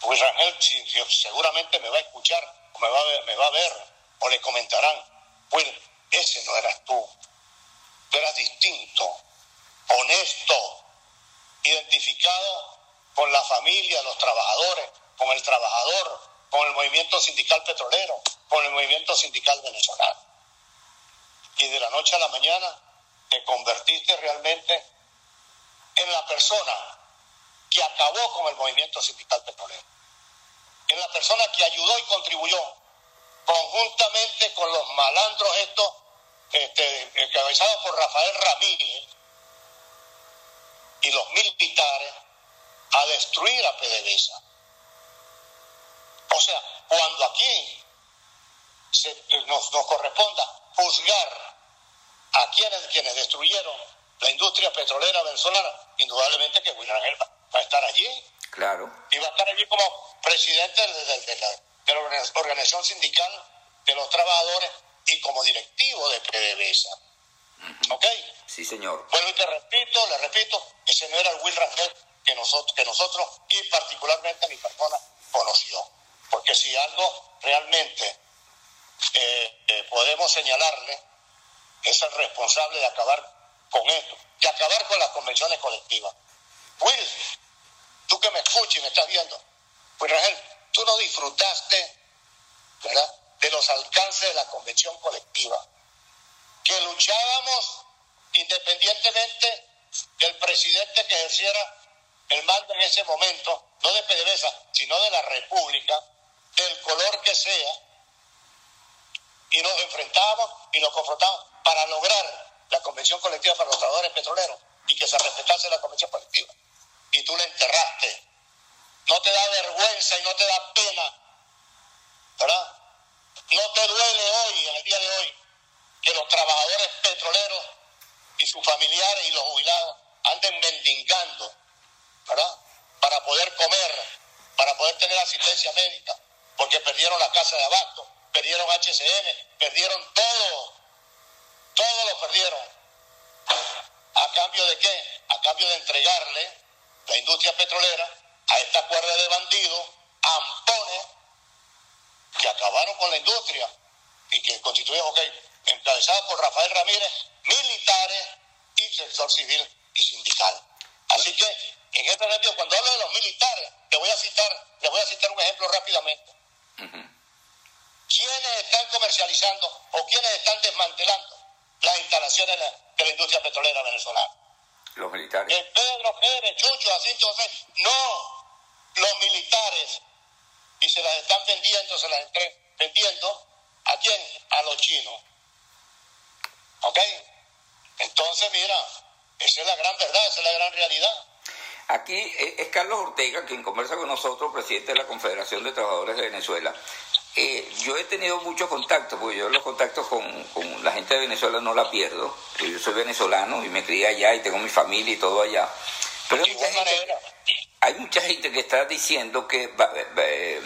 Will Rangel seguramente me va a escuchar, o me va a, ver, me va a ver, o le comentarán, Will, ese no eras tú. Tú eras distinto, honesto, identificado con la familia, los trabajadores, con el trabajador, con el movimiento sindical petrolero, con el movimiento sindical venezolano. Y de la noche a la mañana te convertiste realmente en la persona que acabó con el movimiento sindical petrolero, en la persona que ayudó y contribuyó conjuntamente con los malandros estos, este, encabezados por Rafael Ramírez y los militares a destruir a PDVSA. O sea, cuando aquí nos, corresponda juzgar a quienes, quienes destruyeron la industria petrolera venezolana, indudablemente que William va a estar allí. Claro. Y va a estar allí como presidente de, la, de la organización sindical de los trabajadores y como directivo de PDVSA. ¿Ok? Sí, señor. Bueno, y te repito, le repito, ese no era el Will Rangel que nosotros, que nosotros y particularmente mi persona conoció. Porque si algo realmente eh, eh, podemos señalarle, es el responsable de acabar con esto, de acabar con las convenciones colectivas. Will, tú que me escuchas y me estás viendo, pues Rangel, tú no disfrutaste, ¿verdad?, de los alcances de la convención colectiva, que luchábamos independientemente del presidente que ejerciera el mando en ese momento, no de PDVSA, sino de la República, del color que sea, y nos enfrentábamos y nos confrontábamos para lograr la convención colectiva para los trabajadores petroleros y que se respetase la convención colectiva. Y tú la enterraste. No te da vergüenza y no te da pena, ¿verdad? No te duele hoy, en el día de hoy, que los trabajadores petroleros y sus familiares y los jubilados anden mendigando, ¿verdad? Para poder comer, para poder tener asistencia médica, porque perdieron la casa de abasto, perdieron HCN, perdieron todo, todo lo perdieron. ¿A cambio de qué? A cambio de entregarle la industria petrolera a esta cuerda de bandidos, ampones, que acabaron con la industria y que constituyeron, ok, encabezada por Rafael Ramírez, militares y sector civil y sindical. Así que en este sentido, cuando hablo de los militares, te voy a citar, le voy a citar un ejemplo rápidamente. ¿Quiénes están comercializando o quiénes están desmantelando las instalaciones de la, industria petrolera venezolana? Los militares. El Pedro Pérez, Chucho, así entonces, no, los militares. Y se las están vendiendo, se las están vendiendo, ¿a quién? A los chinos. ¿Ok? Entonces, mira, esa es la gran verdad, esa es la gran realidad. Aquí eh, es Carlos Ortega quien conversa con nosotros, presidente de la Confederación de Trabajadores de Venezuela. Eh, yo he tenido muchos contactos, porque yo los contactos con, la gente de Venezuela no la pierdo, porque yo soy venezolano y me crié allá y tengo mi familia y todo allá. Pero hay mucha, gente, hay mucha gente que está diciendo que eh,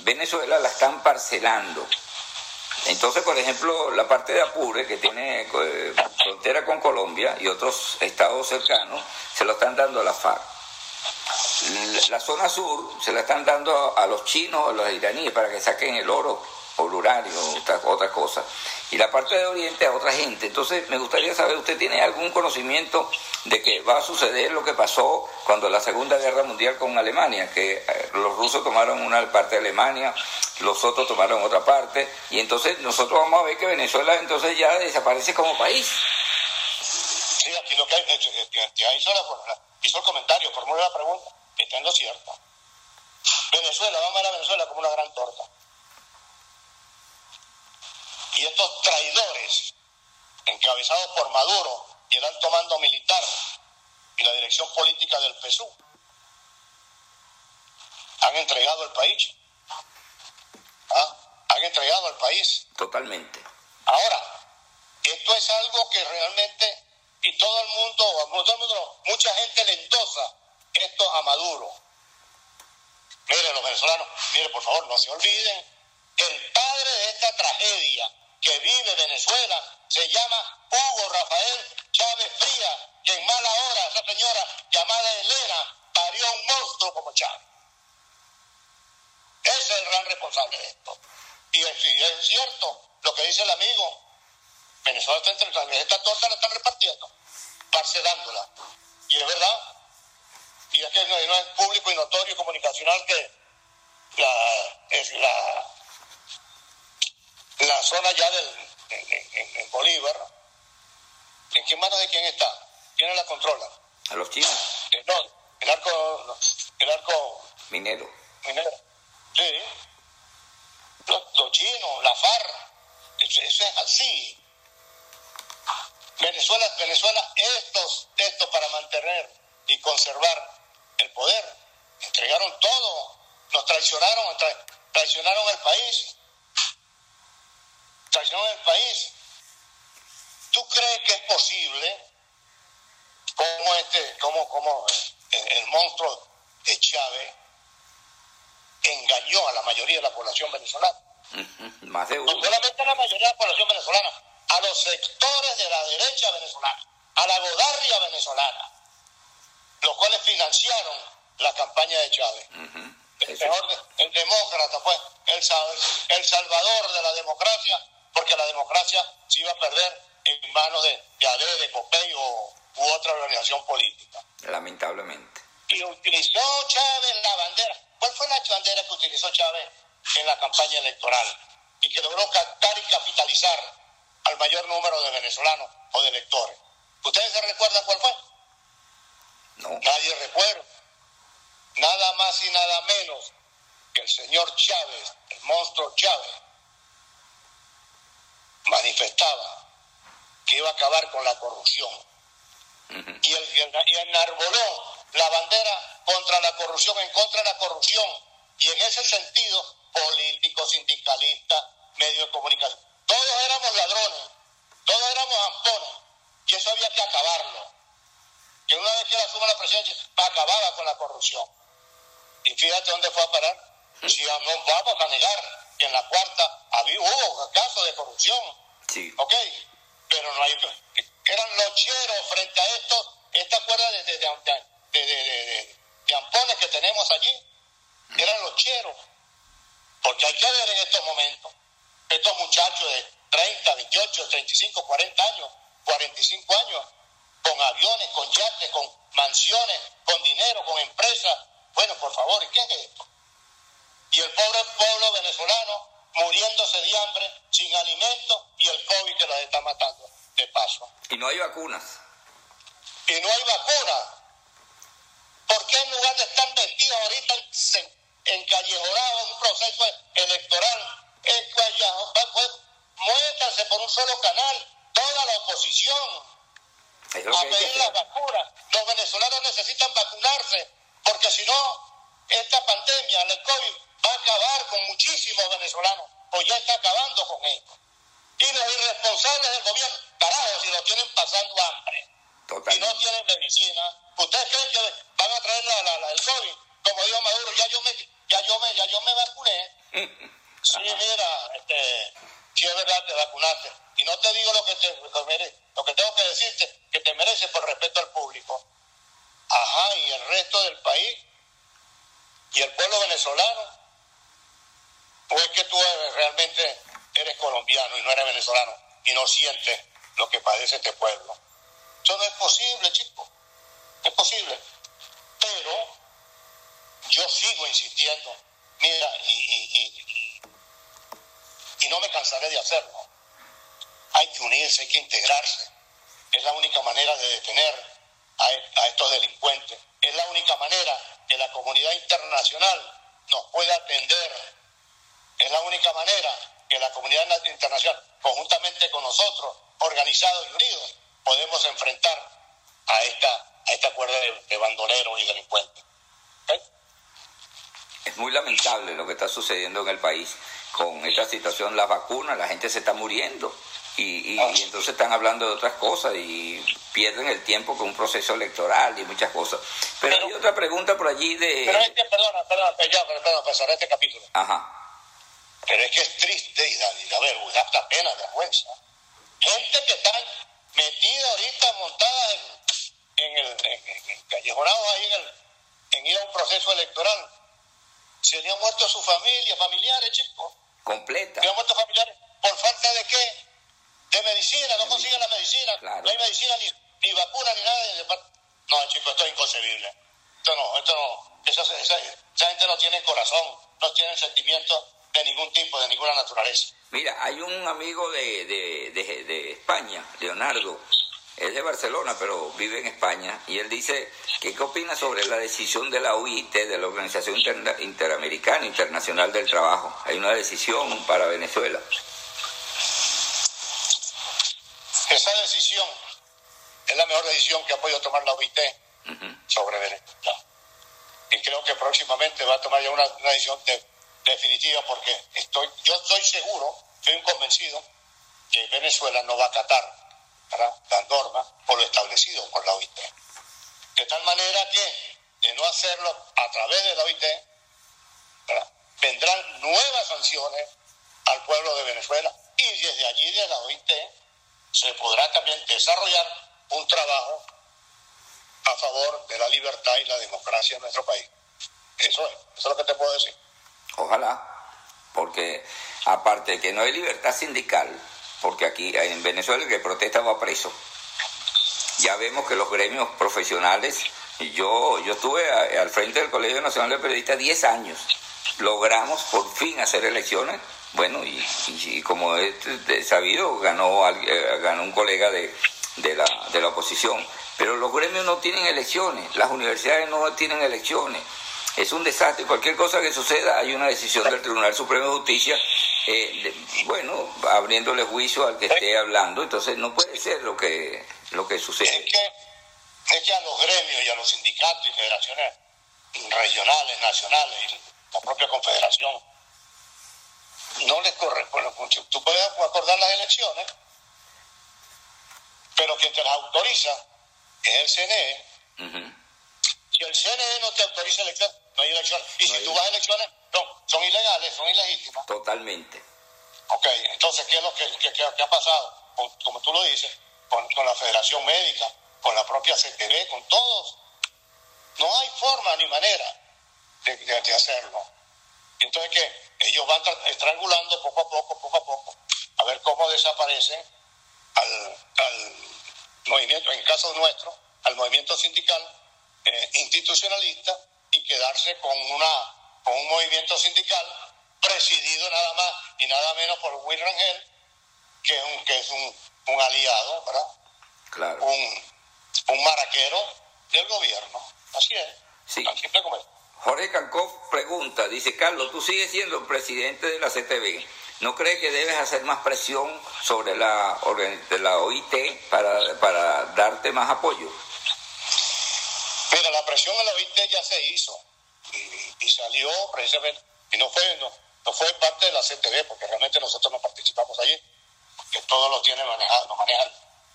Venezuela la están parcelando entonces, por ejemplo, la parte de Apure, que tiene eh, frontera con Colombia y otros estados cercanos, se lo están dando a la FARC. La zona sur se la están dando a los chinos, a los iraníes, para que saquen el oro o el uranio, otra, otra cosa y la parte de Oriente a otra gente. Entonces, me gustaría saber, ¿usted tiene algún conocimiento de que va a suceder lo que pasó cuando la Segunda Guerra Mundial con Alemania, que eh, los rusos tomaron una parte de Alemania, los otros tomaron otra parte, y entonces nosotros vamos a ver que Venezuela entonces ya desaparece como país? Sí, aquí lo que hay, que hizo, la, hizo el comentario, formuló la pregunta, está en lo cierto. Venezuela, vamos a ver a Venezuela como una gran torta y estos traidores, encabezados por Maduro y el alto mando militar y la dirección política del PSU, han entregado el país. ¿Ah? Han entregado el país. Totalmente. Ahora, esto es algo que realmente, y todo el mundo, todo el mundo mucha gente le endosa esto a Maduro. Miren, los venezolanos, miren, por favor, no se olviden, el padre de esta tragedia que vive Venezuela se llama Hugo Rafael Chávez Frías, que en mala hora esa señora llamada Elena parió un monstruo como Chávez. Ese es el gran responsable de esto. Y es, cierto lo que dice el amigo, Venezuela está entre esta torta la están repartiendo, parcelándola. Y es verdad. Y es que no, es público y notorio comunicacional que la, es la la zona ya del, en, Bolívar, ¿en qué manos de quién está? ¿Quién la controla? A los chinos. Eh, no, el arco, el arco minero. Minero. Sí. Los, chinos, la FARC, eso, es así. Venezuela, Venezuela, estos, estos para mantener y conservar el poder. Entregaron todo, nos traicionaron, traicionaron el país. Traicionaron el país. ¿Tú crees que es posible como este, como, como el monstruo de Chávez engañó a la mayoría de la población venezolana? Más de No solamente a la mayoría de la población venezolana, a los sectores de la derecha venezolana, a la godarria venezolana, los cuales financiaron la campaña de Chávez. el, mejor, el demócrata, pues, el, el salvador de la democracia, porque la democracia se iba a perder en manos de, de de Copey o, u otra organización política. Lamentablemente. Y utilizó Chávez la bandera. ¿Cuál fue la bandera que utilizó Chávez en la campaña electoral? Y que logró captar y capitalizar al mayor número de venezolanos o de electores. ¿Ustedes se recuerdan cuál fue? No. Nadie recuerda. Nada más y nada menos que el señor Chávez, el monstruo Chávez, manifestaba que iba a acabar con la corrupción. y, el, y enarboló la bandera contra la corrupción, en contra de la corrupción. Y en ese sentido, político, sindicalista, medio de comunicación, todos éramos ladrones, todos éramos ampones, y eso había que acabarlo. Que una vez que él asuma la presidencia, acababa con la corrupción. Y fíjate dónde fue a parar. Si no vamos a negar que en la cuarta había, hubo casos de corrupción. Sí. Ok, pero no hay. Eran locheros frente a esto. Esta cuerda de, de, de, de ampones que tenemos allí eran locheros. Porque hay que ver en estos momentos estos muchachos de 30, 28, 35, 40 años, 45 años, con aviones, con yates, con mansiones, con dinero, con empresas. Bueno, por favor, ¿y qué es esto? Y el pobre pueblo venezolano muriéndose de hambre, sin alimento y el COVID que los está matando de paso. Y no hay vacunas. Y no hay vacunas. ¿Por qué en lugar de estar metidos ahorita encallejonados en un proceso electoral, en pues, muétanse por un solo canal, toda la oposición, a pedir las vacunas. Los venezolanos necesitan vacunarse, porque si no, esta pandemia, el COVID, va a acabar con muchísimos venezolanos, o ya está acabando con esto. Y los irresponsables del gobierno, carajo, si lo tienen pasando hambre. Y no tienen medicina. ¿Ustedes creen que van a traer la, la, el COVID? Como dijo Maduro, ya yo me, ya yo me, ya yo me vacuné. [LAUGHS] sí, mira, este, si es verdad, te vacunaste. Y no te digo lo que te merece, lo que tengo que decirte, que te mereces por respeto al público. Ajá, y el resto del país, y el pueblo venezolano, o es que tú realmente eres colombiano y no eres venezolano y no sientes lo que padece este pueblo. Eso no es posible, chicos. Es posible. Pero yo sigo insistiendo. Mira, y, y, y, no me cansaré de hacerlo. Hay que unirse, hay que integrarse. Es la única manera de detener a, a estos delincuentes. Es la única manera que la comunidad internacional nos pueda atender. Es la única manera que la comunidad internacional, conjuntamente con nosotros, organizados y unidos, podemos enfrentar a esta, a esta cuerda de, bandoneros y delincuentes. Es muy lamentable lo que está sucediendo en el país con esta situación, las vacunas, la gente se está muriendo. Y, y, ah. entonces están hablando de otras cosas y pierden el tiempo con un proceso electoral y muchas cosas. Pero, hay otra pregunta por allí de... Pero es que, perdona, perdona, ya, perdona, pasaré este capítulo. Ajá. Pero es que es triste y da, y da, da pena, vergüenza. Gente que está metida ahorita, montada en, en el en, callejonado ahí en, el, en ir a un proceso electoral. Se le han muerto su familia, familiares, chicos. Completa. Se han muerto familiares. ¿Por falta de qué? De medicina, no consiguen la medicina. No hay medicina ni, ni vacuna ni nada. No, chicos, esto es inconcebible. Esto no, esto no. Esa, esa, esa gente no tiene corazón, no tiene sentimientos de ningún tipo, de ninguna naturaleza. Mira, hay un amigo de, de, de, de España, Leonardo, es de Barcelona, pero vive en España, y él dice que qué opina sobre la decisión de la OIT, de la Organización Interamericana Internacional del Trabajo. Hay una decisión para Venezuela. Esa decisión es la mejor decisión que ha podido tomar la OIT sobre Venezuela. Y creo que próximamente va a tomar ya una, decisión definitiva porque estoy, yo estoy seguro, estoy convencido que Venezuela no va a acatar las normas o lo establecido por la OIT. De tal manera que, de no hacerlo a través de la OIT, vendrán nuevas sanciones al pueblo de Venezuela y desde allí, de la OIT, se podrá también desarrollar un trabajo a favor de la libertad y la democracia en nuestro país. Eso es, eso es lo que te puedo decir. Ojalá, porque aparte de que no hay libertad sindical, porque aquí en Venezuela el que protesta va preso. Ya vemos que los gremios profesionales, yo, yo estuve al frente del Colegio Nacional de Periodistas 10 años, logramos por fin hacer elecciones bueno, y, como es sabido, ganó, eh, ganó un colega de, de, la, de la oposición. Pero los gremios no tienen elecciones, las universidades no tienen elecciones. Es un desastre. Cualquier cosa que suceda, hay una decisión del Tribunal Supremo de Justicia, eh, bueno, abriéndole juicio al que esté hablando. Entonces, no puede ser lo que, lo que sucede. Es que, es que a los gremios y a los sindicatos y federaciones regionales, nacionales y la propia confederación no les corresponde mucho. Tú puedes acordar las elecciones, pero quien te las autoriza es el CNE. Si el CNE no te autoriza elecciones, no hay elecciones. Y si tú vas a elecciones, no, son ilegales, son ilegítimas. Totalmente. Ok, entonces, ¿qué es lo que, ha pasado? como tú lo dices, con, la Federación Médica, con la propia CTV, con todos. No hay forma ni manera de hacerlo. Entonces, ¿qué? Ellos van estrangulando poco a poco, poco a poco, a ver cómo desaparecen al, movimiento, en caso nuestro, al movimiento sindical eh, institucionalista quedarse con, una, con un movimiento sindical presidido nada más y nada menos por Will Rangel, que es un, que es un, aliado, ¿verdad? Claro. Un, un maraquero del gobierno. Así es. Sí. Como es. Jorge Cancó pregunta, dice Carlos, tú sigues siendo el presidente de la CTV. ¿No crees que debes hacer más presión sobre la, la OIT para, para darte más apoyo? Mira, la presión a la OIT ya se hizo y, salió precisamente, y no fue, no, fue parte de la CTV, porque realmente nosotros no participamos allí, que todo lo tiene manejado, lo maneja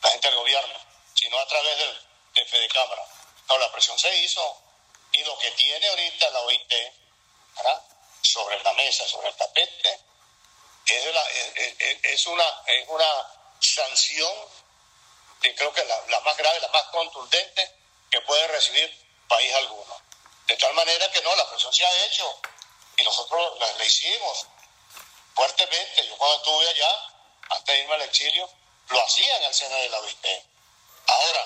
la gente del gobierno, sino a través del, de Fede Cámara. No, la presión se hizo y lo que tiene ahorita la OIT sobre la mesa, sobre el tapete, es, una, es una sanción, y creo que la, más grave, la más contundente que puede recibir país alguno. De tal manera que no, la presión se ha hecho y nosotros la, hicimos fuertemente. Yo cuando estuve allá, antes de irme al exilio, lo hacía en el seno de la OIT. Ahora,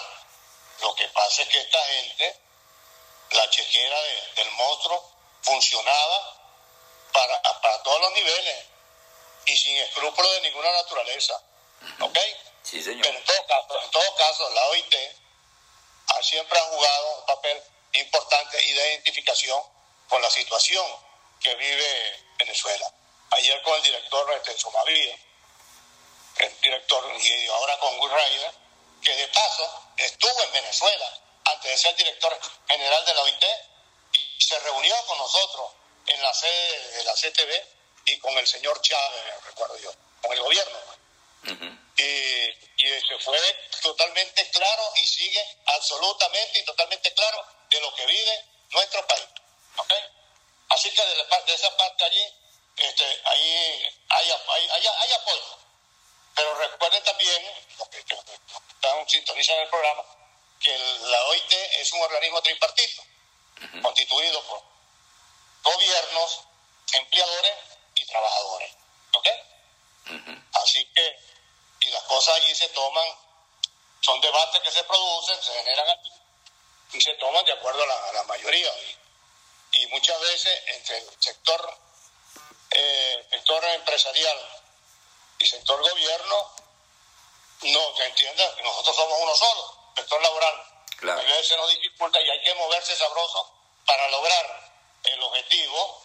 lo que pasa es que esta gente la chequera del monstruo funcionaba para, para todos los niveles y sin escrúpulos de ninguna naturaleza. ¿Ok? Sí, señor. Pero en todo caso, en todo caso la OIT siempre ha jugado un papel importante y de identificación con la situación que vive Venezuela. Ayer con el director este, Sumavía, el director, y ahora con Will Ryder, que de paso estuvo en Venezuela antes de ser director general de la OIT, y se reunió con nosotros en la sede de la CTV y con el señor Chávez, recuerdo yo, con el gobierno. Y, se fue totalmente claro y sigue absolutamente y totalmente claro de lo que vive nuestro país. Así que de, de, esa parte allí, este, ahí hay, hay, apoyo. Pero recuerden también, los que, están sintonizando el programa, que la OIT es un organismo tripartito, constituido por gobiernos, empleadores y trabajadores. ¿Ok? Así que, y las cosas allí se toman, son debates que se producen, se generan aquí, y se toman de acuerdo a la, mayoría. Y, muchas veces entre el sector, eh, sector empresarial y sector gobierno, no, que entiendan que nosotros somos uno solo sector laboral. Claro. A veces nos dificulta y hay que moverse sabroso para lograr el objetivo,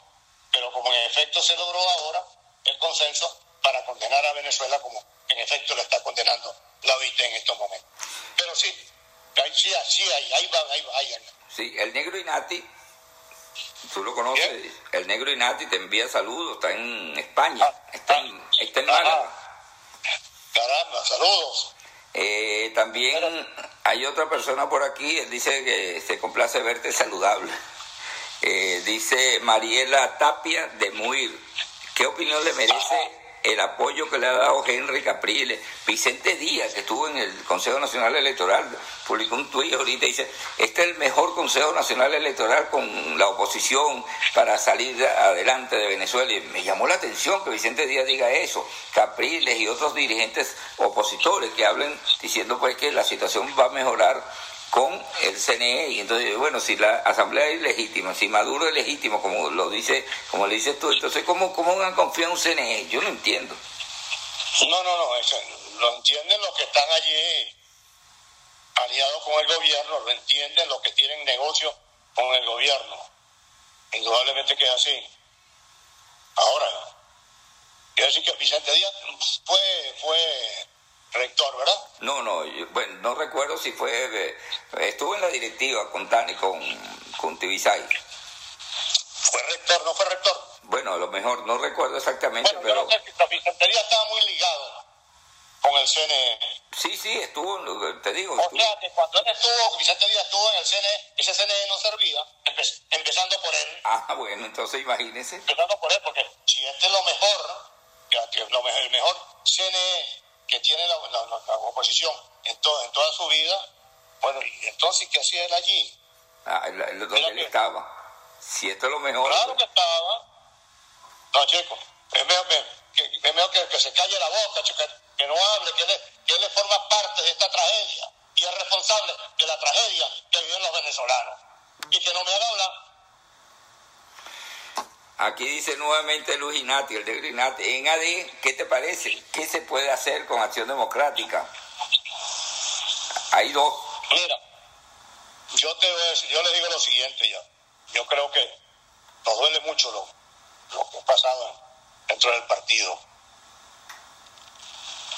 pero como en efecto se logró ahora el consenso para condenar a Venezuela como en efecto lo está condenando la OIT en estos momentos. Pero sí, sí, sí, ahí, ahí va, ahí va, ahí va. Sí, el negro Inati, tú lo conoces, ¿Bien? el negro Inati te envía saludos, está en España, Ah, está en, está en ah, Málaga. Caramba, saludos. Eh, también hay otra persona por aquí, él dice que se complace verte saludable. Eh, dice Mariela Tapia de Muir, ¿qué opinión le merece el apoyo que le ha dado Henry Capriles? Vicente Díaz, que estuvo en el Consejo Nacional Electoral, publicó un tuit ahorita, dice, este es el mejor Consejo Nacional Electoral con la oposición para salir adelante de Venezuela. Y me llamó la atención que Vicente Díaz diga eso, Capriles y otros dirigentes opositores que hablen diciendo pues que la situación va a mejorar con el CNE y entonces bueno si la asamblea es legítima si Maduro es legítimo como lo dice como le dices tú entonces cómo cómo van a en un CNE yo no entiendo No, no, no, eso, lo entienden los que están allí aliados con el gobierno, lo entienden los que tienen negocio con el gobierno. Indudablemente que es así. Ahora, quiero decir que Vicente Díaz fue, fue rector, ¿verdad? no no yo- bueno no recuerdo si fue eh, estuvo en la directiva con Tani con con Tibisay Fue rector, no fue rector. bueno a lo mejor no recuerdo exactamente Bueno, yo pero no sé si Vicente Díaz estaba muy ligado con el CNE. sí sí estuvo te digo O estuvo- sea que cuando él estuvo, Vicente Díaz estuvo en el CNE, ese CNE no servía, empe- empezando por él. ah bueno entonces imagínese empezando por él, porque si este es lo mejor, que, que lo mejor, el mejor CNE que tiene la, la- la- oposición en, to- en toda su vida, bueno, y entonces, ¿qué hacía él allí? ah, el- donde él que- estaba si esto es lo mejor Claro que estaba. No, chico, es mejor, que, es mejor que, que se calle la boca, chico, que, que no hable, que él, que él forma parte de esta tragedia y es responsable de la tragedia que viven los venezolanos. Y que no me haga hablar. Aquí dice nuevamente Luis Inati, el de Inati. En AD, ¿qué te parece? ¿Qué se puede hacer con Acción Democrática? Hay dos. Mira, yo te voy a decir, yo le digo lo siguiente ya. Yo creo que nos duele mucho lo, lo que ha pasado dentro del partido.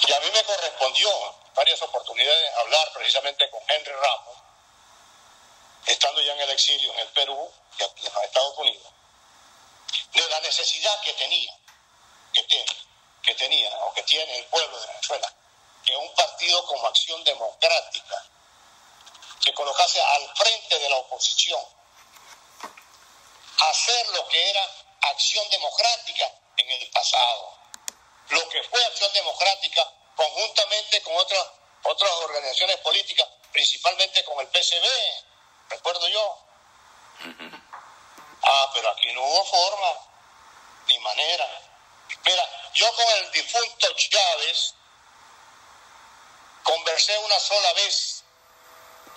Y a mí me correspondió varias oportunidades hablar precisamente con Henry Ramos, estando ya en el exilio en el Perú y aquí en los Estados Unidos, de la necesidad que tenía, que tenía o que tiene el pueblo de Venezuela, que un partido como Acción Democrática se colocase al frente de la oposición, hacer lo que era acción democrática en el pasado, lo que fue acción democrática conjuntamente con otras otras organizaciones políticas, principalmente con el PCB, recuerdo yo. Ah, pero aquí no hubo forma ni manera. Mira, yo con el difunto Chávez conversé una sola vez,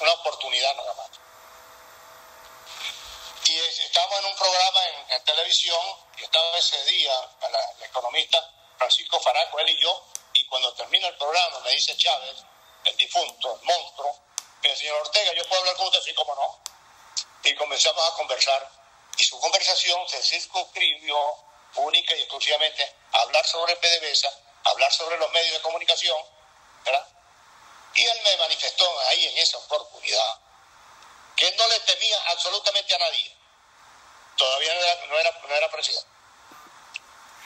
una oportunidad nada más. Y es- estábamos en un programa en, televisión, y estaba ese día el economista Francisco Faraco, él y yo, y cuando termina el programa me dice Chávez, el difunto, el monstruo, me dice, señor Ortega, ¿yo puedo hablar con usted? Sí, cómo no. Y comenzamos a conversar, y su conversación se circunscribió única y exclusivamente a hablar sobre PDVSA, a hablar sobre los medios de comunicación, ¿verdad? Y él me manifestó ahí en esa oportunidad que él no le temía absolutamente a nadie. Todavía no era, no era, no era presidente.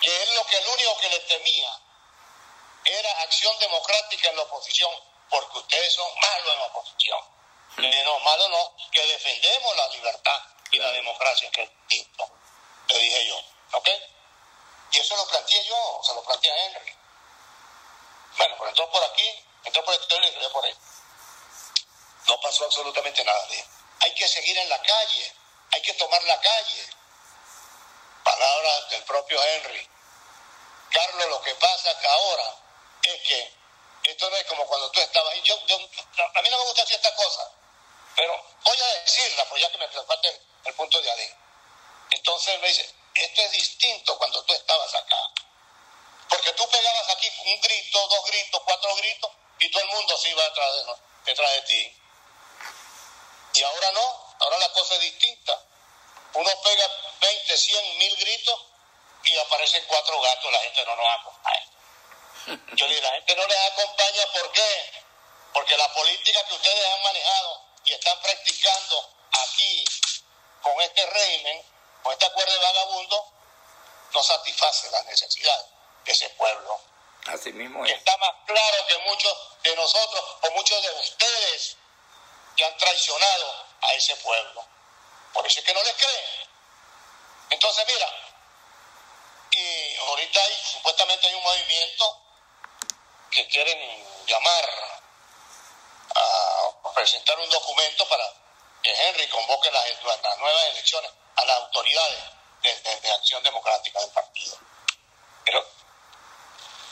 Que él lo que el único que le temía era acción democrática en la oposición, porque ustedes son malos en la oposición. Que no, malo no, que defendemos la libertad y la democracia, que es distinto. Le dije yo, ¿ok? Y eso lo planteé yo, se lo planteé a Henry. Bueno, pues entró por aquí, entró por este y entró por ahí. No pasó absolutamente nada Hay que seguir en la calle, hay que tomar la calle. Palabras del propio Henry. Carlos, lo que pasa ahora es que esto no es como cuando tú estabas ahí. Yo, a mí no me gusta decir esta cosa, pero voy a decirla, pues ya que me falta el, punto de AD. Entonces me dice, esto es distinto cuando tú estabas acá. Porque tú pegabas aquí un grito, dos gritos, cuatro gritos, y todo el mundo se iba detrás de, detrás de ti. Y ahora no, ahora la cosa es distinta. Uno pega 20, 100, mil gritos y aparecen cuatro gatos, la gente no nos acompaña. Yo le digo, la gente no les acompaña, ¿por qué? porque la política que ustedes han manejado y están practicando aquí con este régimen, con este acuerdo de vagabundo, no satisface las necesidades de ese pueblo. Así mismo es. está más claro que muchos de nosotros o muchos de ustedes que han traicionado a ese pueblo. Por eso es que no les creen. Entonces, mira, y ahorita hay, supuestamente hay un movimiento que quieren llamar a presentar un documento para que Henry convoque las, nuevas elecciones a las autoridades de, acción democrática del partido. Pero,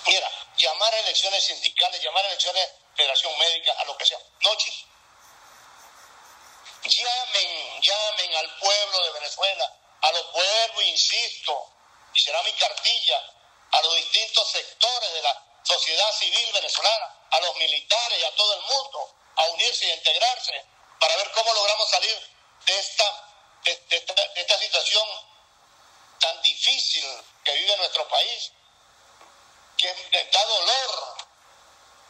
mira, llamar a elecciones sindicales, llamar a elecciones de Federación Médica, a lo que sea. No, Llamen, llamen al pueblo de Venezuela, a los pueblos, insisto, y será mi cartilla, a los distintos sectores de la sociedad civil venezolana, a los militares y a todo el mundo, a unirse y a integrarse para ver cómo logramos salir de esta, de, esta, situación tan difícil que vive nuestro país, que da dolor,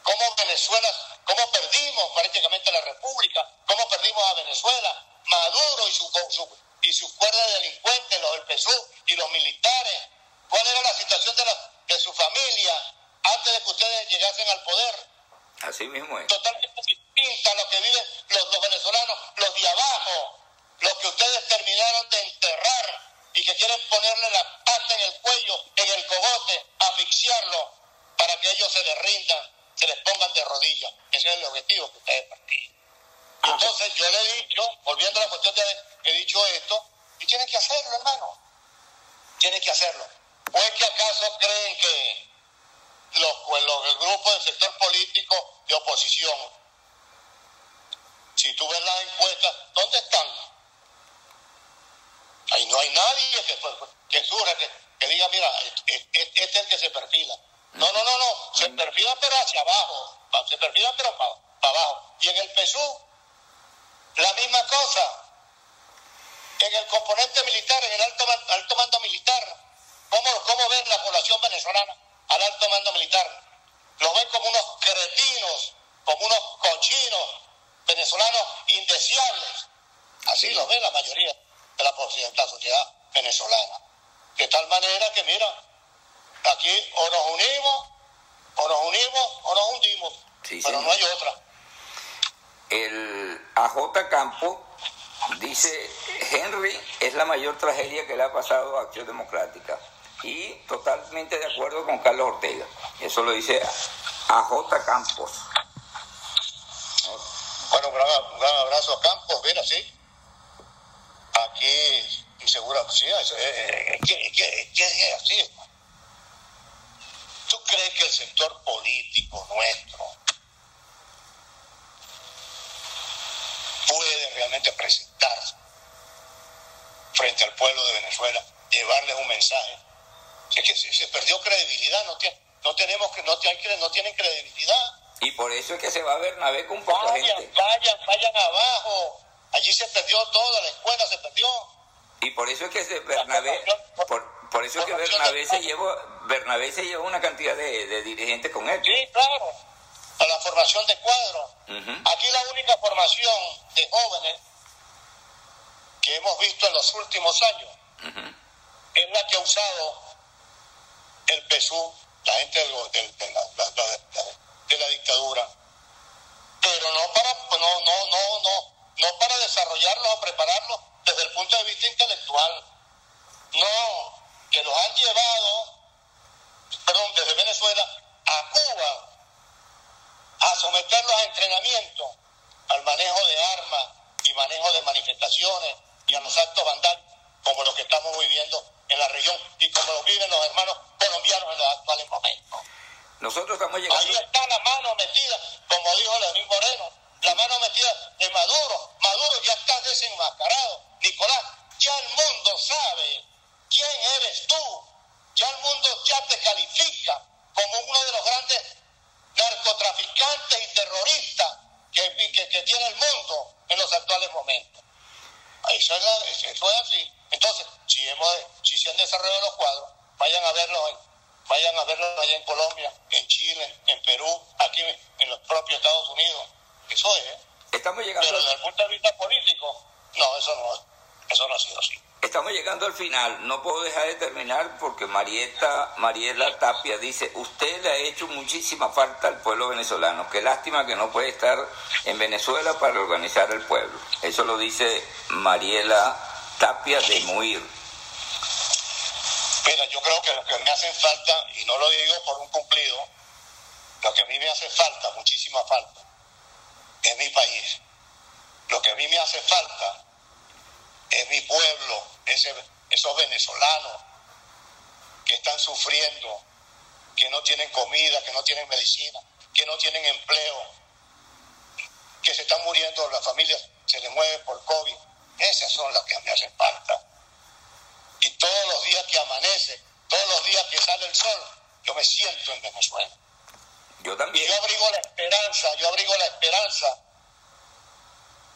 cómo Venezuela, cómo perdimos prácticamente la República, cómo perdimos a Venezuela, Maduro y su, su y sus cuerdas de delincuentes, los del PSU y los militares, cuál era la situación de, la, de su familia antes de que ustedes llegasen al poder. Así mismo es. Totalmente lo que viven los, venezolanos, los de abajo, los que ustedes terminaron de enterrar y que quieren ponerle la pata en el cuello, en el cogote, asfixiarlo, para que ellos se les rindan, se les pongan de rodillas. Ese es el objetivo que ustedes partían. Entonces yo le he dicho, volviendo a la cuestión de he dicho esto, y tienen que hacerlo, hermano. Tienen que hacerlo. ¿O es que acaso creen que los, los, el grupo del sector político de oposición, si tú ves las encuestas, ¿dónde están? Ahí no hay nadie que, que surja, que, diga, mira, este es el que se perfila. No, no, no, no, se perfila pero hacia abajo, se perfila pero para, abajo. Y en el PSU, la misma cosa. En el componente militar, en el alto, alto mando militar, ¿cómo, ¿cómo ven la población venezolana al alto mando militar? Los ven como unos cretinos, como unos cochinos venezolanos indeseables. Así lo ve la mayoría de la, sociedad venezolana. De tal manera que, mira, aquí o nos unimos, o nos unimos, o nos hundimos. pero no hay otra. El AJ Campo dice, Henry es la mayor tragedia que le ha pasado a Acción Democrática. Y totalmente de acuerdo con Carlos Ortega. Eso lo dice AJ Campos. Un gran, abrazo a Campos, mira, sí. Aquí, y seguro, sí, es, es así. ¿Tú crees que el sector político nuestro puede realmente presentarse frente al pueblo de Venezuela, llevarles un mensaje. Es que se, perdió credibilidad, no, tiene, no tenemos no, no tienen credibilidad. Y por eso es que se va a Bernabé con poca vayan, gente. Vayan, vayan abajo. Allí se perdió toda la escuela se perdió. Y por eso es que se Bernabé, por, por eso es que Bernabé se llevó, Bernabé se llevó una cantidad de, de dirigentes con él. Sí, claro a la formación de cuadros. Aquí la única formación de jóvenes que hemos visto en los últimos años es la que ha usado el PSU, la gente de, la, dictadura, pero no para, no, no, no, no, no para desarrollarlos o prepararlos desde el punto de vista intelectual. No, que los han llevado, perdón, desde Venezuela a Cuba a someterlos a entrenamiento, al manejo de armas y manejo de manifestaciones y a los actos vandales como los que estamos viviendo en la región y como lo viven los hermanos colombianos en los actuales momentos. Nosotros estamos llegando. Ahí está la mano metida, como dijo Lenín Moreno, la mano metida de Maduro. Maduro ya está desenmascarado. Nicolás, ya el mundo sabe quién eres tú. Ya el mundo ya te califica como uno de los grandes narcotraficantes y terroristas que, que, tiene el mundo en los actuales momentos. Eso es, eso así. Entonces, si, hemos, si se han desarrollado los cuadros, vayan a verlos Vayan a verlo allá en Colombia, en Chile, en Perú, aquí en los propios Estados Unidos. Eso es. ¿eh? Estamos llegando. Pero desde el punto de vista político, no, eso no, eso no ha sido así. Estamos llegando al final. No puedo dejar de terminar porque Marieta, Mariela Tapia dice, usted le ha hecho muchísima falta al pueblo venezolano. Qué lástima que no puede estar en Venezuela para organizar el pueblo. Eso lo dice Mariela Tapia de Muir. Mira, yo creo que lo que me hacen falta, y no lo digo por un cumplido, lo que a mí me hace falta, muchísima falta, es mi país. Lo que a mí me hace falta es mi pueblo, esos venezolanos que están sufriendo, que no tienen comida, que no tienen medicina, que no tienen empleo, que se están muriendo, las familias se les mueve por COVID. Esas son las que me hacen falta. Y todos los días que amanece, todos los días que sale el sol, yo me siento en Venezuela. Yo también. yo abrigo la esperanza, yo abrigo la esperanza.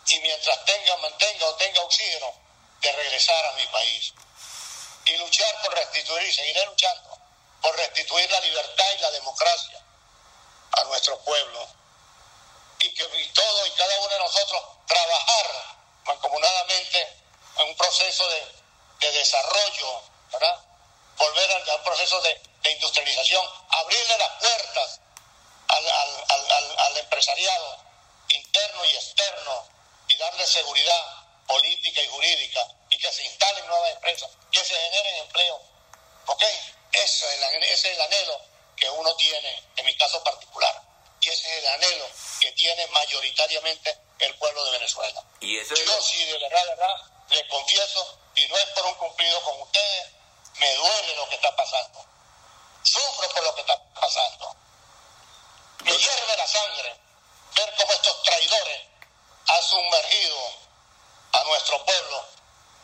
Y mientras tenga, mantenga o tenga oxígeno, de regresar a mi país. Y luchar por restituir, y seguiré luchando, por restituir la libertad y la democracia a nuestro pueblo. Y que todo y cada uno de nosotros trabajar mancomunadamente en un proceso de, de desarrollo, ¿verdad? Volver a, un proceso de, de, industrialización, abrirle las puertas al, al, al, al empresariado interno y externo y darle seguridad política y jurídica y que se instalen nuevas empresas, que se generen empleo. ¿Ok? Ese es, el, ese es el anhelo que uno tiene, en mi caso particular. Y ese es el anhelo que tiene mayoritariamente el pueblo de Venezuela. ¿Y eso Yo sí, de verdad, de verdad, les confieso, por un cumplido con ustedes, me duele lo que está pasando. Sufro por lo que está pasando. Me hierve la sangre ver cómo estos traidores han sumergido a nuestro pueblo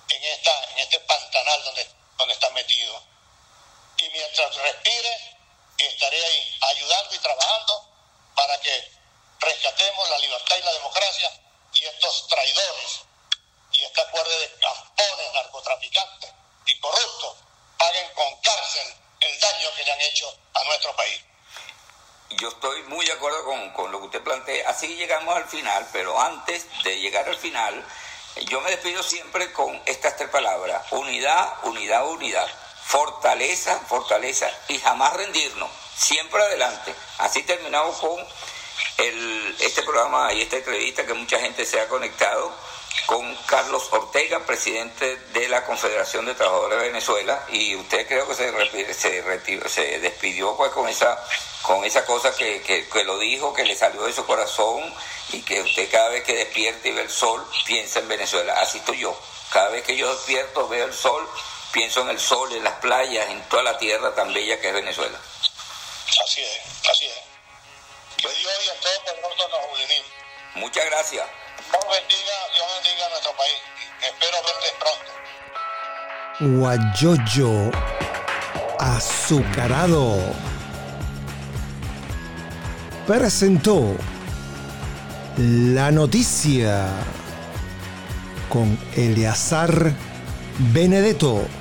en, esta, en este pantanal donde, donde está metido. Y mientras respire, estaré ahí ayudando y trabajando para que rescatemos la libertad y la democracia y estos traidores y esta cuerda de campones, narcotraficantes y corruptos paguen con cárcel el daño que le han hecho a nuestro país. Yo estoy muy de acuerdo con, con lo que usted plantea. Así llegamos al final, pero antes de llegar al final, yo me despido siempre con estas tres palabras, unidad, unidad, unidad, fortaleza, fortaleza. Y jamás rendirnos, siempre adelante. Así terminamos con el, este programa y esta entrevista que mucha gente se ha conectado con Carlos Ortega, presidente de la Confederación de Trabajadores de Venezuela, y usted creo que se, se, se despidió pues con esa con esa cosa que, que, que, lo dijo, que le salió de su corazón y que usted cada vez que despierta y ve el sol piensa en Venezuela. Así estoy yo. Cada vez que yo despierto veo el sol, pienso en el sol, en las playas, en toda la tierra tan bella que es Venezuela. Así es, así es. Que Dios y a todos nosotros nos unimos. Muchas gracias. Dios bendiga, a nuestro país. Espero verles pronto. Guayoyo azucarado presentó la noticia con Eleazar Benedetto.